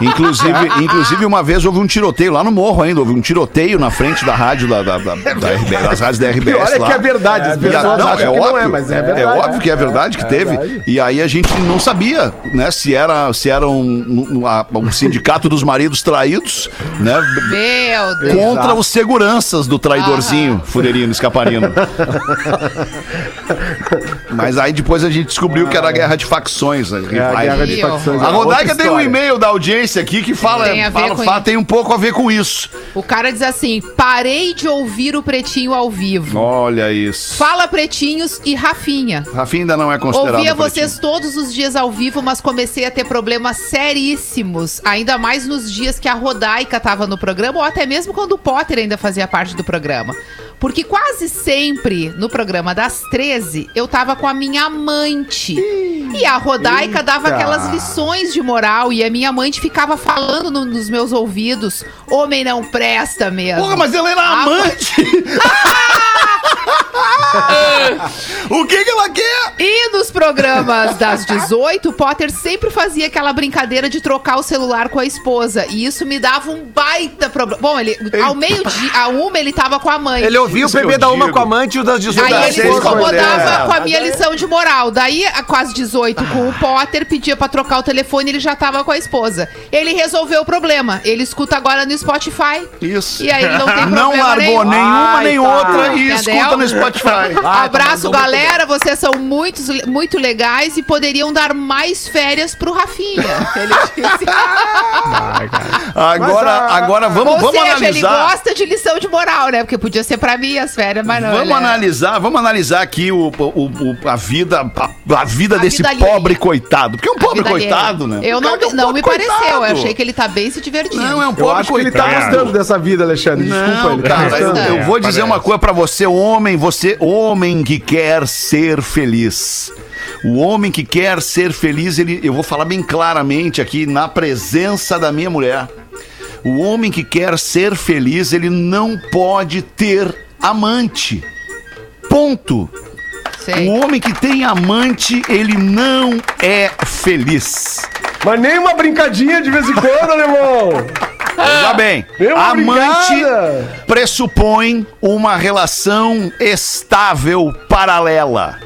Inclusive, inclusive, uma vez houve um tiroteio lá no morro ainda. Houve um tiroteio na frente da rádio da, da, da, da RBS, das rádios da RBS. Pior é lá. que é verdade, pessoas não, acham é que óbvio, não é, mas é é verdade. óbvio que é verdade que teve. verdade. E aí a gente não sabia, né, se era, se era um, um, um sindicato dos maridos traídos, né, Meu Deus. contra os seguranças do traidorzinho, Furerino, Escaparino. Mas aí depois a gente descobriu que era a guerra de facções. Né, É a guerra de facções. A é outra Rodaica tem um e-mail da audiência aqui que fala, Tem a fala, fala- tem um pouco a ver com isso. O cara diz assim: parei de ouvir o Pretinho ao vivo. Olha isso. Fala Pretinhos e Rafinha. Rafinha ainda não é considerado. Ouvia pretinho. vocês todos os dias ao vivo, mas comecei a ter problemas seríssimos. Ainda mais nos dias que a Rodaica tava no programa, ou até mesmo quando o Potter ainda fazia parte do programa. Porque quase sempre, no programa das 13, eu tava com a minha amante. E a Rodaica dava Eita. aquelas lições de moral e a minha amante ficava falando no- nos meus ouvidos: homem não presta mesmo. Porra, mas ela era Ah, amante! O que que ela quer? E nos programas das 18, o Potter sempre fazia aquela brincadeira de trocar o celular com a esposa. E isso me dava um baita problema. Bom, ele, ao meio-dia, a uma, ele tava com a mãe. Ele ouvia o bebê da uma digo. com a amante e o das 18 Aí ele se com incomodava com a minha lição de moral. Daí, a quase 18, com o Potter, pedia pra trocar o telefone ele já tava com a esposa. Ele resolveu o problema. Ele escuta agora no Spotify. Isso. E aí ele não tem problema Não largou nenhum. nenhuma Ai, nem tá. outra e Entendeu? escuta no Spotify. Tá Abraço, galera. Vocês são muito, muito legais e poderiam dar mais férias pro Rafinha. Ele disse. Agora, a- agora vamos, Ou vamos seja, ele analisar. gosta de lição de moral, né? Porque podia ser pra mim as férias, mas não. Vamos ele é- analisar, vamos analisar aqui o, o- o- a vida, a, a vida A desse vida alheia. pobre coitado. Porque é um pobre coitado, né? Eu não, é um não me pareceu. coitado. Eu achei que ele tá bem se divertindo. Não, é um Eu pobre acho que ele tá coitado. gostando dessa vida, Alexandre. Desculpa, Não, ele tá eu, gostando. eu vou dizer uma coisa pra você, homem, você, homem que quer ser feliz. O homem que quer ser feliz, ele, eu vou falar bem claramente aqui na presença da minha mulher. O homem que quer ser feliz, ele não pode ter amante. Ponto. Sei. O homem que tem amante, ele não é feliz. Mas nem uma brincadinha de vez em quando, alemão. Veja bem, Meu, amante obrigada. pressupõe uma relação estável paralela.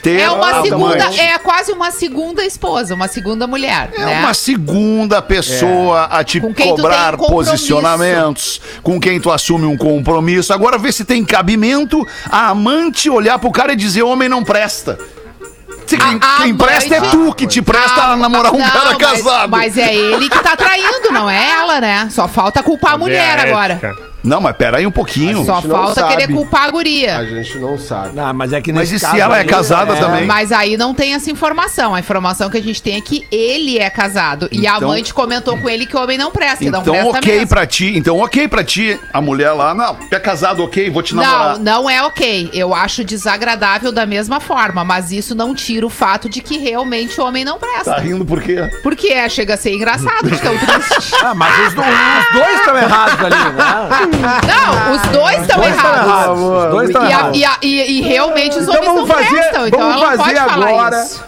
Ter É uma amante. segunda, é quase uma segunda esposa, uma segunda mulher, É né? uma segunda pessoa a te Com cobrar um posicionamentos, com quem tu assume um compromisso. Agora vê se tem cabimento a amante olhar pro cara e dizer: homem não presta. Quem, A- presta é tu que te presta a namorar um Não, cara mas- casado. Mas é ele que tá traindo, não é ela, né? Só falta culpar a mulher Cadê a agora. Não, mas pera aí um pouquinho. Só falta sabe. querer culpar a A guria. gente não sabe. Não, mas é que Mas e se ela é aí, casada também? Mas aí não tem essa informação. A informação que a gente tem é que ele é casado. e a Então- amante comentou com ele que o homem não presta. e não Então, presta ok mesmo. pra ti. Então, ok pra ti. A mulher lá, não, é casado, ok, vou te namorar. Não, não é ok. Eu acho desagradável da mesma forma, mas isso não tira o fato de que realmente o homem não presta. Tá rindo por quê? Porque é, chega a ser engraçado de tão triste. Ah, mas os, do- os dois estão errados ali, né? Não, os dois estão dois errados. errados. Os dois estão E, a- errados. e a- e- e realmente os Então homens vamos não fazer- prestam. Então vamos ela não fazer pode falar agora- isso.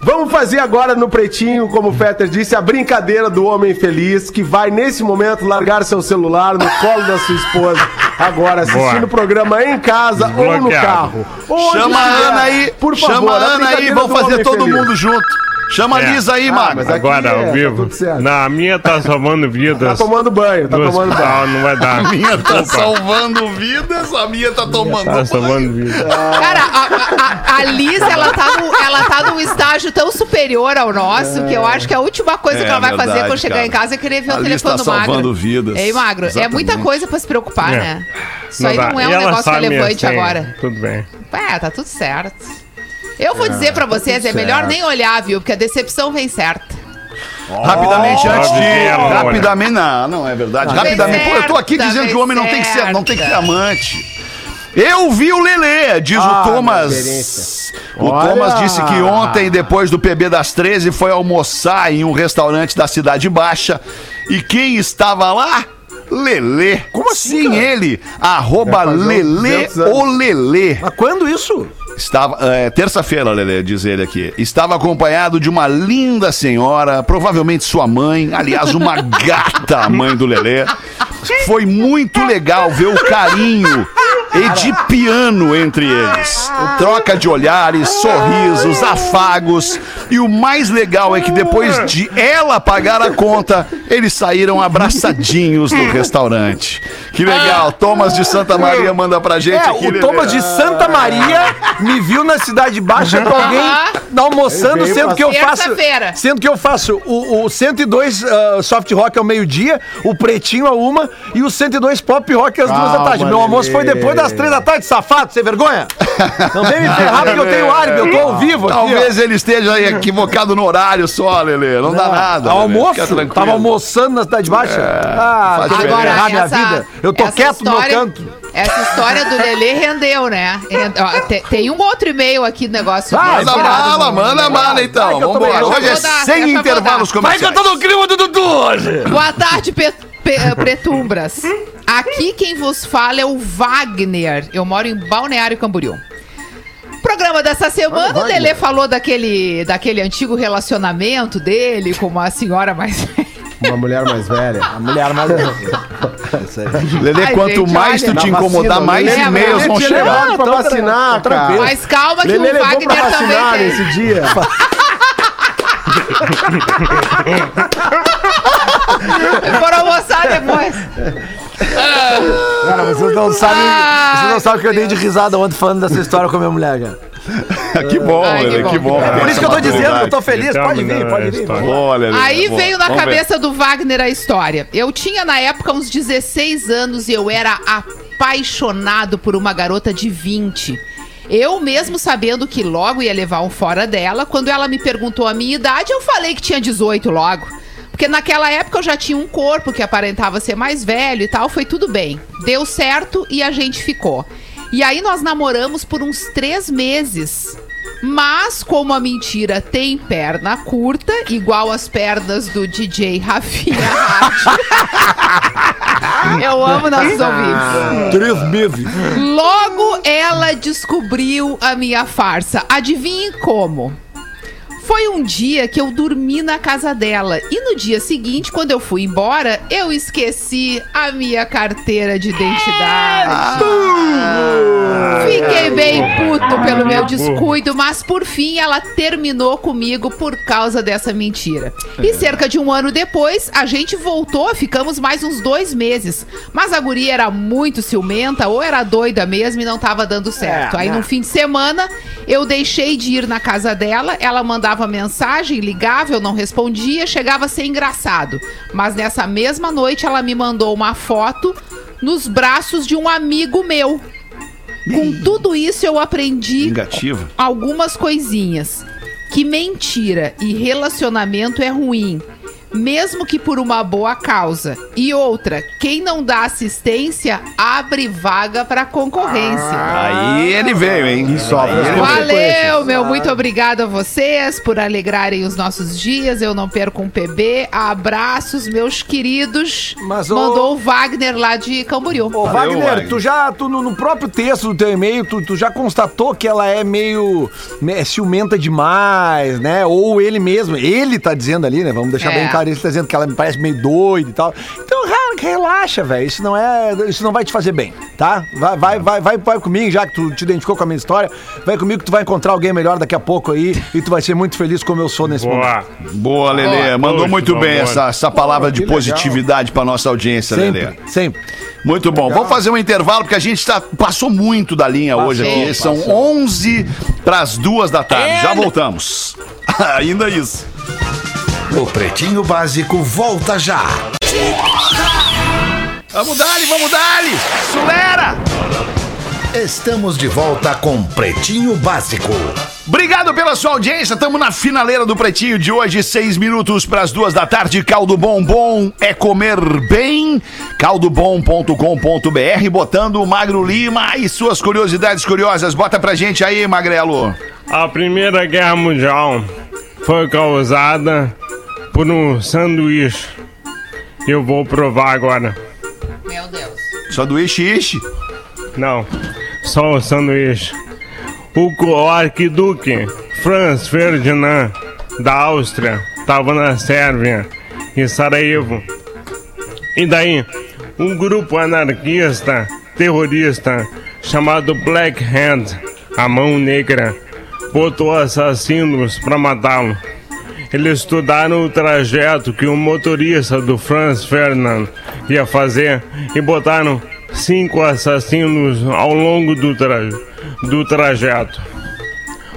Vamos fazer agora no Pretinho, como o Fetter disse, a brincadeira do homem feliz que vai, nesse momento, largar seu celular no colo da sua esposa. Agora, assistindo o programa em casa ou no carro. Onde Chama a quiser. Ana aí. Por favor. Chama a Ana aí, vamos fazer todo feliz. mundo junto. Chama a É. Lisa aí, Ah, mas aqui Agora, é, ao tá vivo. tudo certo. Não, a minha tá salvando vidas. Tá tomando banho, tá tomando banho. hospital, não vai dar. A minha tá Opa, salvando vidas, a minha tá tomando Tá salvando vidas. Cara, a, a, a Liz, ela tá, no, ela tá num estágio tão superior ao nosso que eu acho que a última coisa É que ela vai fazer verdade, quando chegar cara. em casa é querer ver A o telefone tá do Magro. salvando vidas. Ei, Magro, é Exatamente. muita coisa pra se preocupar, É. né? Isso aí dá. não é E um negócio relevante senha. agora. Tudo bem. É, tá tudo certo. Eu vou dizer pra vocês, é melhor nem olhar, viu? Porque a decepção vem certa. Rapidamente, antes de. Rapidamente, não, não é verdade. Não, rapidamente. Pô, eu tô aqui certa, dizendo que o homem não tem que, ser, não tem que certa. amante. Eu vi o Lelê, diz Ah, o minha Thomas. experiência. O Olha! Thomas disse que ontem, depois do PB das 13, foi almoçar em um restaurante da Cidade Baixa. E quem estava lá? Lelê. Como assim? Sim, ele. Arroba Vai fazer uns Lelê 200 anos. o Lelê. Mas quando isso? Estava, é, terça-feira, Lelê, diz ele aqui. Estava acompanhado de uma linda senhora, provavelmente sua mãe, aliás, uma gata, a mãe do Lelê. Foi muito legal ver o carinho e de piano entre eles. Troca de olhares, sorrisos, afagos. E o mais legal é que depois de ela pagar a conta, eles saíram abraçadinhos do restaurante. Que legal. Thomas de Santa Maria manda pra gente É, aqui. o Lelê. Thomas de Santa Maria me viu na Cidade Baixa com alguém almoçando, sendo que eu faço. Sendo que eu faço o, o 102 ah, soft rock ao meio-dia, o pretinho a uma e o 102 pop rock às duas da tarde. Meu almoço foi depois das três da tarde, safado, sem vergonha. Não vem me ferrar porque eu tenho álibi, eu tô ao vivo aqui. ó. Talvez ele esteja aí equivocado no horário só, Lelê. Não, dá nada. Lelê. Almoço? Tava almoçando na Cidade Baixa? ah, faz quer diferença. ferrar minha vida? Eu tô essa quieto no meu história- canto. Essa história do Lelê rendeu, né? Rende- ó, te- tem, um outro e-mail aqui no negócio. Vai, Manda bala, manda bala Vai então. tô Vambora. Hoje é dar, sem intervalos dar. Vai que eu comerciais. tô no clima do Dudu hoje! Boa tarde, Pe- Pe- Pretumbras. Aqui quem vos fala é o Wagner. Eu moro em Balneário Camboriú. Programa dessa semana, o Lelê falou daquele, daquele antigo relacionamento dele com uma senhora mais. Uma mulher mais velha. A mulher mais. Aí. Lelê, Ai, quanto gente, mais olha. tu te incomodar, vacina, mais Lelê, e-mails vão chegar. pra Tô vacinar, cara. Mas calma que Lelê o levou pra Wagner vacinar também tem. nesse dia. Foram almoçar depois. Cara, vocês não sabem. Ai, vocês não sabem o que eu dei de risada ontem falando dessa história com a minha mulher, cara. que bom, Ai, que bom, que bom. ter Por isso que eu tô dizendo que eu tô feliz. Então, Pode vir, não, pode é vir. Lelê, Aí boa. veio na Vamos ver. cabeça do Wagner a história. Eu tinha na época uns 16 anos e eu era apaixonado por uma garota de 20. Eu mesmo sabendo que logo ia levar um fora dela, quando ela me perguntou a minha idade, eu falei que tinha 18 logo. Porque naquela época eu já tinha um corpo que aparentava ser mais velho e tal, foi tudo bem. Deu certo e a gente ficou. E aí nós namoramos por uns três meses. Mas, como a mentira tem perna curta, igual as pernas do DJ Rafinha. Eu amo nossos ouvintes. Três meses. Logo ela descobriu a minha farsa. Adivinhe como? Foi um dia que eu dormi na casa dela e no dia seguinte, quando eu fui embora, eu esqueci a minha carteira de identidade. Fiquei bem puto pelo meu descuido, mas por fim ela terminou comigo por causa dessa mentira. E cerca de um ano depois, a gente voltou, ficamos mais uns dois meses. Mas a guria era muito ciumenta, ou era doida mesmo e não tava dando certo. Aí no fim de semana, eu deixei de ir na casa dela, ela mandava mensagem, ligava, eu não respondia, chegava a ser engraçado. Mas nessa mesma noite ela me mandou uma foto nos braços de um amigo meu. Com tudo isso eu aprendi Vingativo. algumas coisinhas. Que mentira e relacionamento é ruim, mesmo que por uma boa causa. E outra, quem não dá assistência abre vaga pra concorrência. Aí ele veio, hein? E veio. Valeu, meu. Muito obrigado a vocês por alegrarem os nossos dias. Eu não perco um PB. Abraços, meus queridos. Mas, ô- Mandou o Wagner lá de Camboriú. Ô, Wagner, Wagner. tu já, tu, no, no próprio texto do teu e-mail, tu, tu já constatou que ela é meio me- ciumenta demais, né? Ou ele mesmo, ele tá dizendo ali, né? Vamos deixar É. bem claro, ele tá dizendo que ela me parece meio doida e tal. Então, relaxa, velho. Isso não é. Isso não vai te fazer bem, tá? Vai, vai, vai, vai, vai comigo, já que tu te identificou com a minha história. Vai comigo que tu vai encontrar alguém melhor daqui a pouco aí e tu vai ser muito feliz como eu sou nesse momento. Boa. Boa, Lelê. Boa. Mandou Poxa, muito bem amor. essa, essa palavra de que legal. positividade pra nossa audiência, Lelê. Sempre, sempre. Muito bom. Vamos fazer um intervalo, porque a gente tá, passou muito da linha hoje aqui. São 11 para as duas da tarde. Já voltamos. Ainda isso. O Pretinho Básico volta já. Vamos dali, vamos dali. Sulera. Estamos de volta com Pretinho Básico. Obrigado pela sua audiência. Estamos na finaleira do Pretinho de hoje, seis minutos para as duas da tarde. Caldo Bom Bom é comer bem. Caldobom.com.br, botando o Magro Lima e suas curiosidades curiosas. Bota pra gente aí, Magrelo. A Primeira Guerra Mundial foi causada por um sanduíche. Eu vou provar agora. Meu Deus. Sanduíche ishi. Não, só o sanduíche. O arquiduque Franz Ferdinand da Áustria estava na Sérvia, em Sarajevo. E daí, um grupo anarquista terrorista chamado Black Hand, a mão negra, botou assassinos para matá-lo. Eles estudaram o trajeto que o motorista do Franz Ferdinand ia fazer e botaram cinco assassinos ao longo do, tra do trajeto.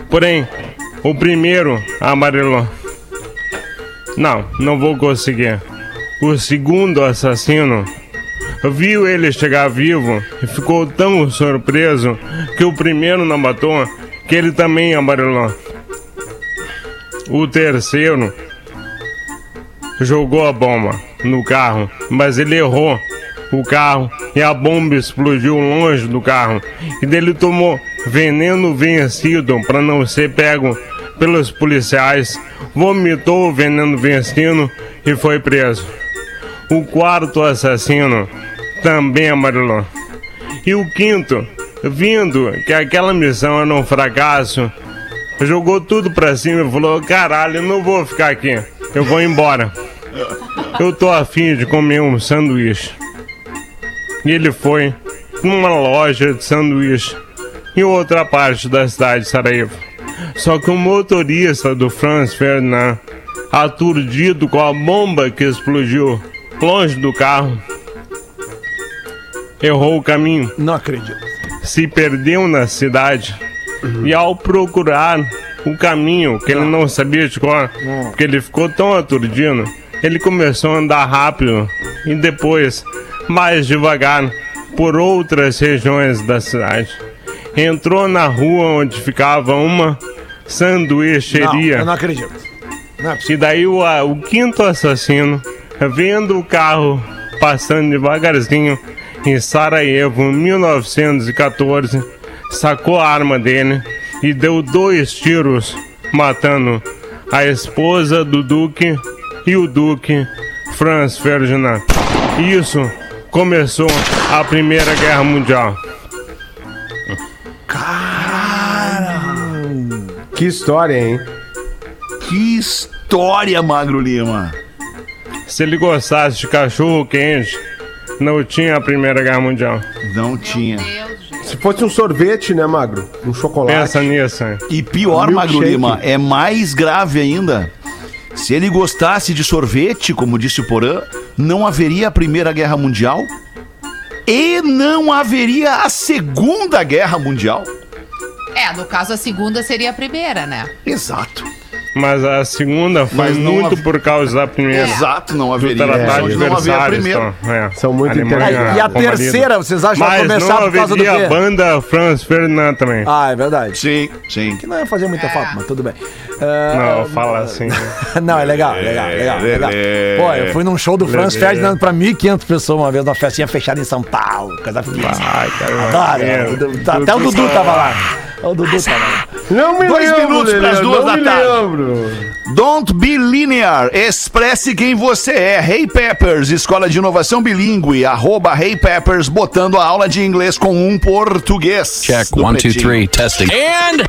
Porém, o primeiro amarelou. Não, não vou conseguir. O segundo assassino viu ele chegar vivo e ficou tão surpreso que o primeiro não matou que ele também amarelou. O terceiro jogou a bomba no carro, mas ele errou o carro e a bomba explodiu longe do carro. E dele tomou veneno vencido para não ser pego pelos policiais, vomitou o veneno vencido e foi preso. O quarto assassino também amarelou. E o quinto, vindo que aquela missão era um fracasso, jogou tudo pra cima e falou: Caralho, eu não vou ficar aqui, eu vou embora. Eu tô afim de comer um sanduíche. E ele foi numa loja de sanduíche em outra parte da cidade de Sarajevo. Só que o motorista do Franz Ferdinand, aturdido com a bomba que explodiu longe do carro, errou o caminho Não acredito. se perdeu na cidade E ao procurar o caminho que ele não sabia de cor, porque ele ficou tão aturdido, ele começou a andar rápido e depois mais devagar por outras regiões da cidade. Entrou na rua onde ficava uma Não, sanduicheria. eu não acredito. Não é. E daí o, o quinto assassino, vendo o carro passando devagarzinho em Sarajevo, em 1914, sacou a arma dele e deu dois tiros, matando a esposa do Duque e o Duque Franz Ferdinand. Isso começou a Primeira Guerra Mundial. Que história, hein? Que história, Magro Lima. Se ele gostasse de cachorro quente, não tinha a Primeira Guerra Mundial. Não tinha. Se fosse um sorvete, né, Magro? Um chocolate. Pensa nisso. hein? E pior, Milkshake. Magro Lima, é mais grave ainda. Se ele gostasse de sorvete, como disse o Porã, não haveria a Primeira Guerra Mundial e não haveria a Segunda Guerra Mundial. É, no caso, a segunda seria a primeira, né? Exato. Mas a segunda foi muito hav- por causa da primeira. Exato, não Do haveria. Tratado de não haveria a primeira. então, é. São muito inteligentes. E a terceira, vocês acham que vai começar por causa do quê? a banda Franz Ferdinand também. Ah, é verdade. Sim, sim. Que não ia fazer muita falta, mas tudo bem. Ah, Não, fala assim. né? Não, é legal, legal, legal, legal. Lelê. Pô, eu fui num show do Franz. Ferdinand pra 1.500 pessoas uma vez, numa festinha fechada em São Paulo. Feliz. Ai, cara. Adoro. é, Até o Dudu tava lá. O Dudu lá. Não me Dois lembro, minutos Lelê, pras duas não da me tarde. lembro. Don't be linear. Expresse quem você é. Hey Peppers, escola de inovação bilíngue. Arroba Hey Peppers, botando a aula de inglês com um português. Check. do One, two, Pretinho. three. Testing. And,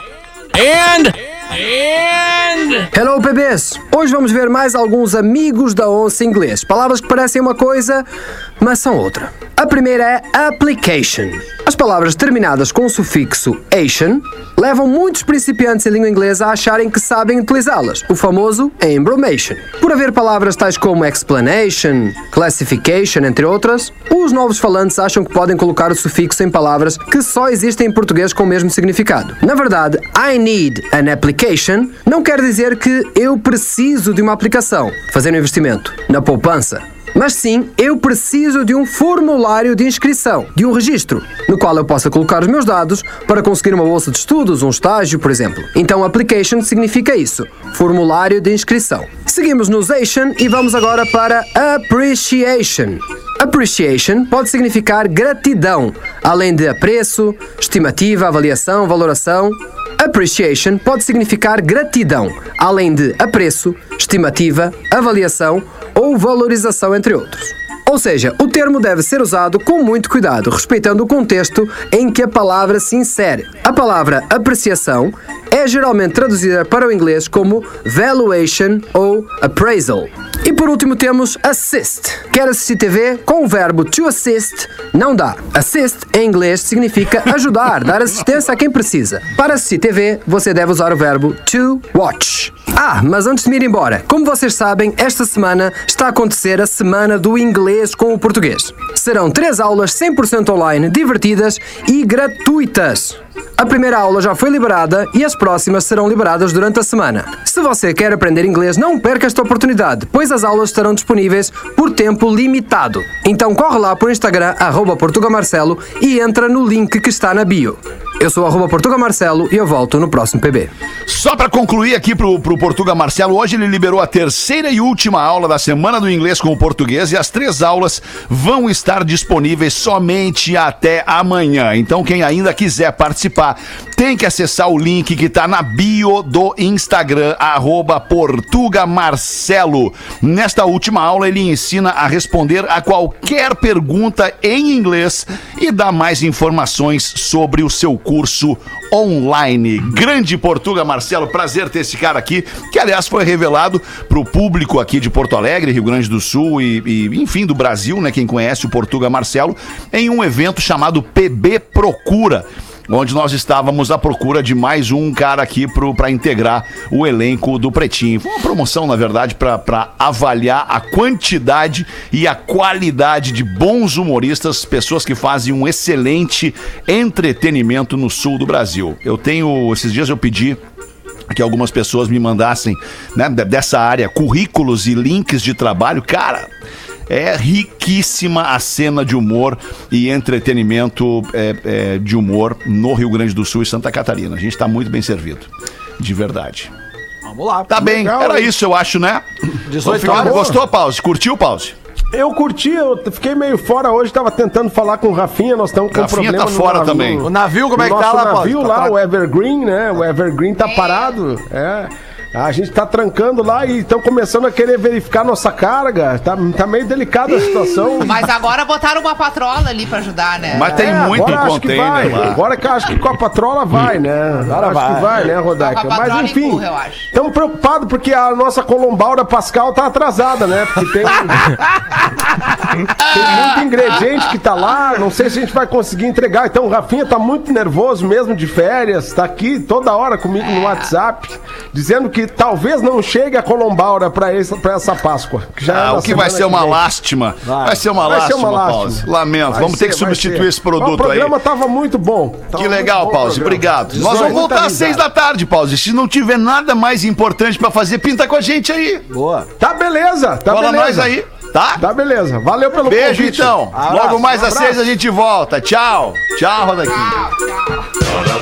and, and. Hello, bebês! Hoje vamos ver mais alguns amigos da onça inglês. Palavras que parecem uma coisa, mas são outra. A primeira é application. As palavras terminadas com o sufixo ation levam muitos principiantes em língua inglesa a acharem que sabem utilizá-las, o famoso embromation. Por haver palavras tais como explanation, classification, entre outras, os novos falantes acham que podem colocar o sufixo em palavras que só existem em português com o mesmo significado. Na verdade, I need an application não quer dizer que eu preciso de uma aplicação, fazer um investimento na poupança. Mas sim, eu preciso de um formulário de inscrição, de um registro, no qual eu possa colocar os meus dados para conseguir uma bolsa de estudos, um estágio, por exemplo. Então, application significa isso, formulário de inscrição. Seguimos no Zation e vamos agora para appreciation. Appreciation pode significar gratidão, além de apreço, estimativa, avaliação, valoração. Appreciation pode significar gratidão, além de apreço, estimativa, avaliação ou valorização, entre outros. Ou seja, o termo deve ser usado com muito cuidado, respeitando o contexto em que a palavra se insere. A palavra apreciação é geralmente traduzida para o inglês como valuation ou appraisal. E por último temos assist. Quer assistir TV? Com o verbo to assist não dá. Assist em inglês significa ajudar, dar assistência a quem precisa. Para assistir TV, você deve usar o verbo to watch. Ah, mas antes de me ir embora, como vocês sabem, esta semana está a acontecer a Semana do Inglês com o Português. Serão três aulas 100% online, divertidas e gratuitas. A primeira aula já foi liberada e as próximas serão liberadas durante a semana. Se você quer aprender inglês, não perca esta oportunidade, pois as aulas estarão disponíveis por tempo limitado. Então corre lá por Instagram, portugamarcelo e entra no link que está na bio. Eu sou arroba portugamarcelo e eu volto no próximo PB. Só para concluir aqui pro, pro Portuga Marcelo, hoje ele liberou a terceira e última aula da Semana do Inglês com o Português e as três aulas vão estar disponíveis somente até amanhã. Então quem ainda quiser participar, tem que acessar o link que tá na bio do Instagram, arroba Portuga Marcelo. Nesta última aula ele ensina a responder a qualquer pergunta em inglês e dá mais informações sobre o seu curso online. Grande Portuga Marcelo, prazer ter esse cara aqui, que aliás foi revelado para o público aqui de Porto Alegre, Rio Grande do Sul e, e, enfim do Brasil, né? Quem conhece o Portuga Marcelo, em um evento chamado PB Procura onde nós estávamos à procura de mais um cara aqui para integrar o elenco do Pretinho. Foi uma promoção, na verdade, para avaliar a quantidade e a qualidade de bons humoristas, pessoas que fazem um excelente entretenimento no sul do Brasil. Eu tenho, esses dias eu pedi que algumas pessoas me mandassem né, de- dessa área currículos e links de trabalho. Cara, é riquíssima a cena de humor e entretenimento é, é, de humor no Rio Grande do Sul e Santa Catarina. A gente tá muito bem servido. De verdade. Vamos lá. Tá bem, Legal, era hein? isso, eu acho, né? 18 Ficou- horas. Gostou, Pause? Curtiu, Pause? Eu curti, eu fiquei meio fora hoje, tava tentando falar com o Rafinha, nós estamos com um Rafinha problema tá fora navio. também. O navio, como é que Nosso tá lá, Paulo? navio Tá lá, tra- o Evergreen, né? O Evergreen tá parado. É. A gente tá trancando lá e estão começando a querer verificar nossa carga. Tá, tá meio delicada a situação. Mas agora botaram uma patrola ali pra ajudar, né? Mas tem É, muito agora acho que container vai. lá. Agora que eu acho que com a patrola vai, né? Agora acho vai. que vai, né, Rodaica? Mas enfim, estamos preocupados porque a nossa colombaura Pascal tá atrasada, né? Porque tem, tem muito ingrediente que tá lá, não sei se a gente vai conseguir entregar. Então o Rafinha tá muito nervoso mesmo de férias, tá aqui toda hora comigo É. no WhatsApp, dizendo que talvez não chegue a colombaura pra essa, pra essa Páscoa. Que já é Ah, o que vai ser uma vem. lástima. Vai ser uma Vai ser lástima, uma lástima. Pause. Lamento. Vai Vamos ter ser, que vai substituir esse produto O programa aí. tava muito bom. Tava Que legal, bom Pause. Obrigado. Nós vamos voltar às seis da tarde, Pause. Se não tiver nada mais importante pra fazer, pinta com a gente aí. Boa. Tá beleza, tá Fala beleza. nós aí, tá? Tá beleza. Valeu pelo Beijo convite. então. Abraço, Logo mais um às seis a gente volta. Tchau. Tchau, Rodaquinho.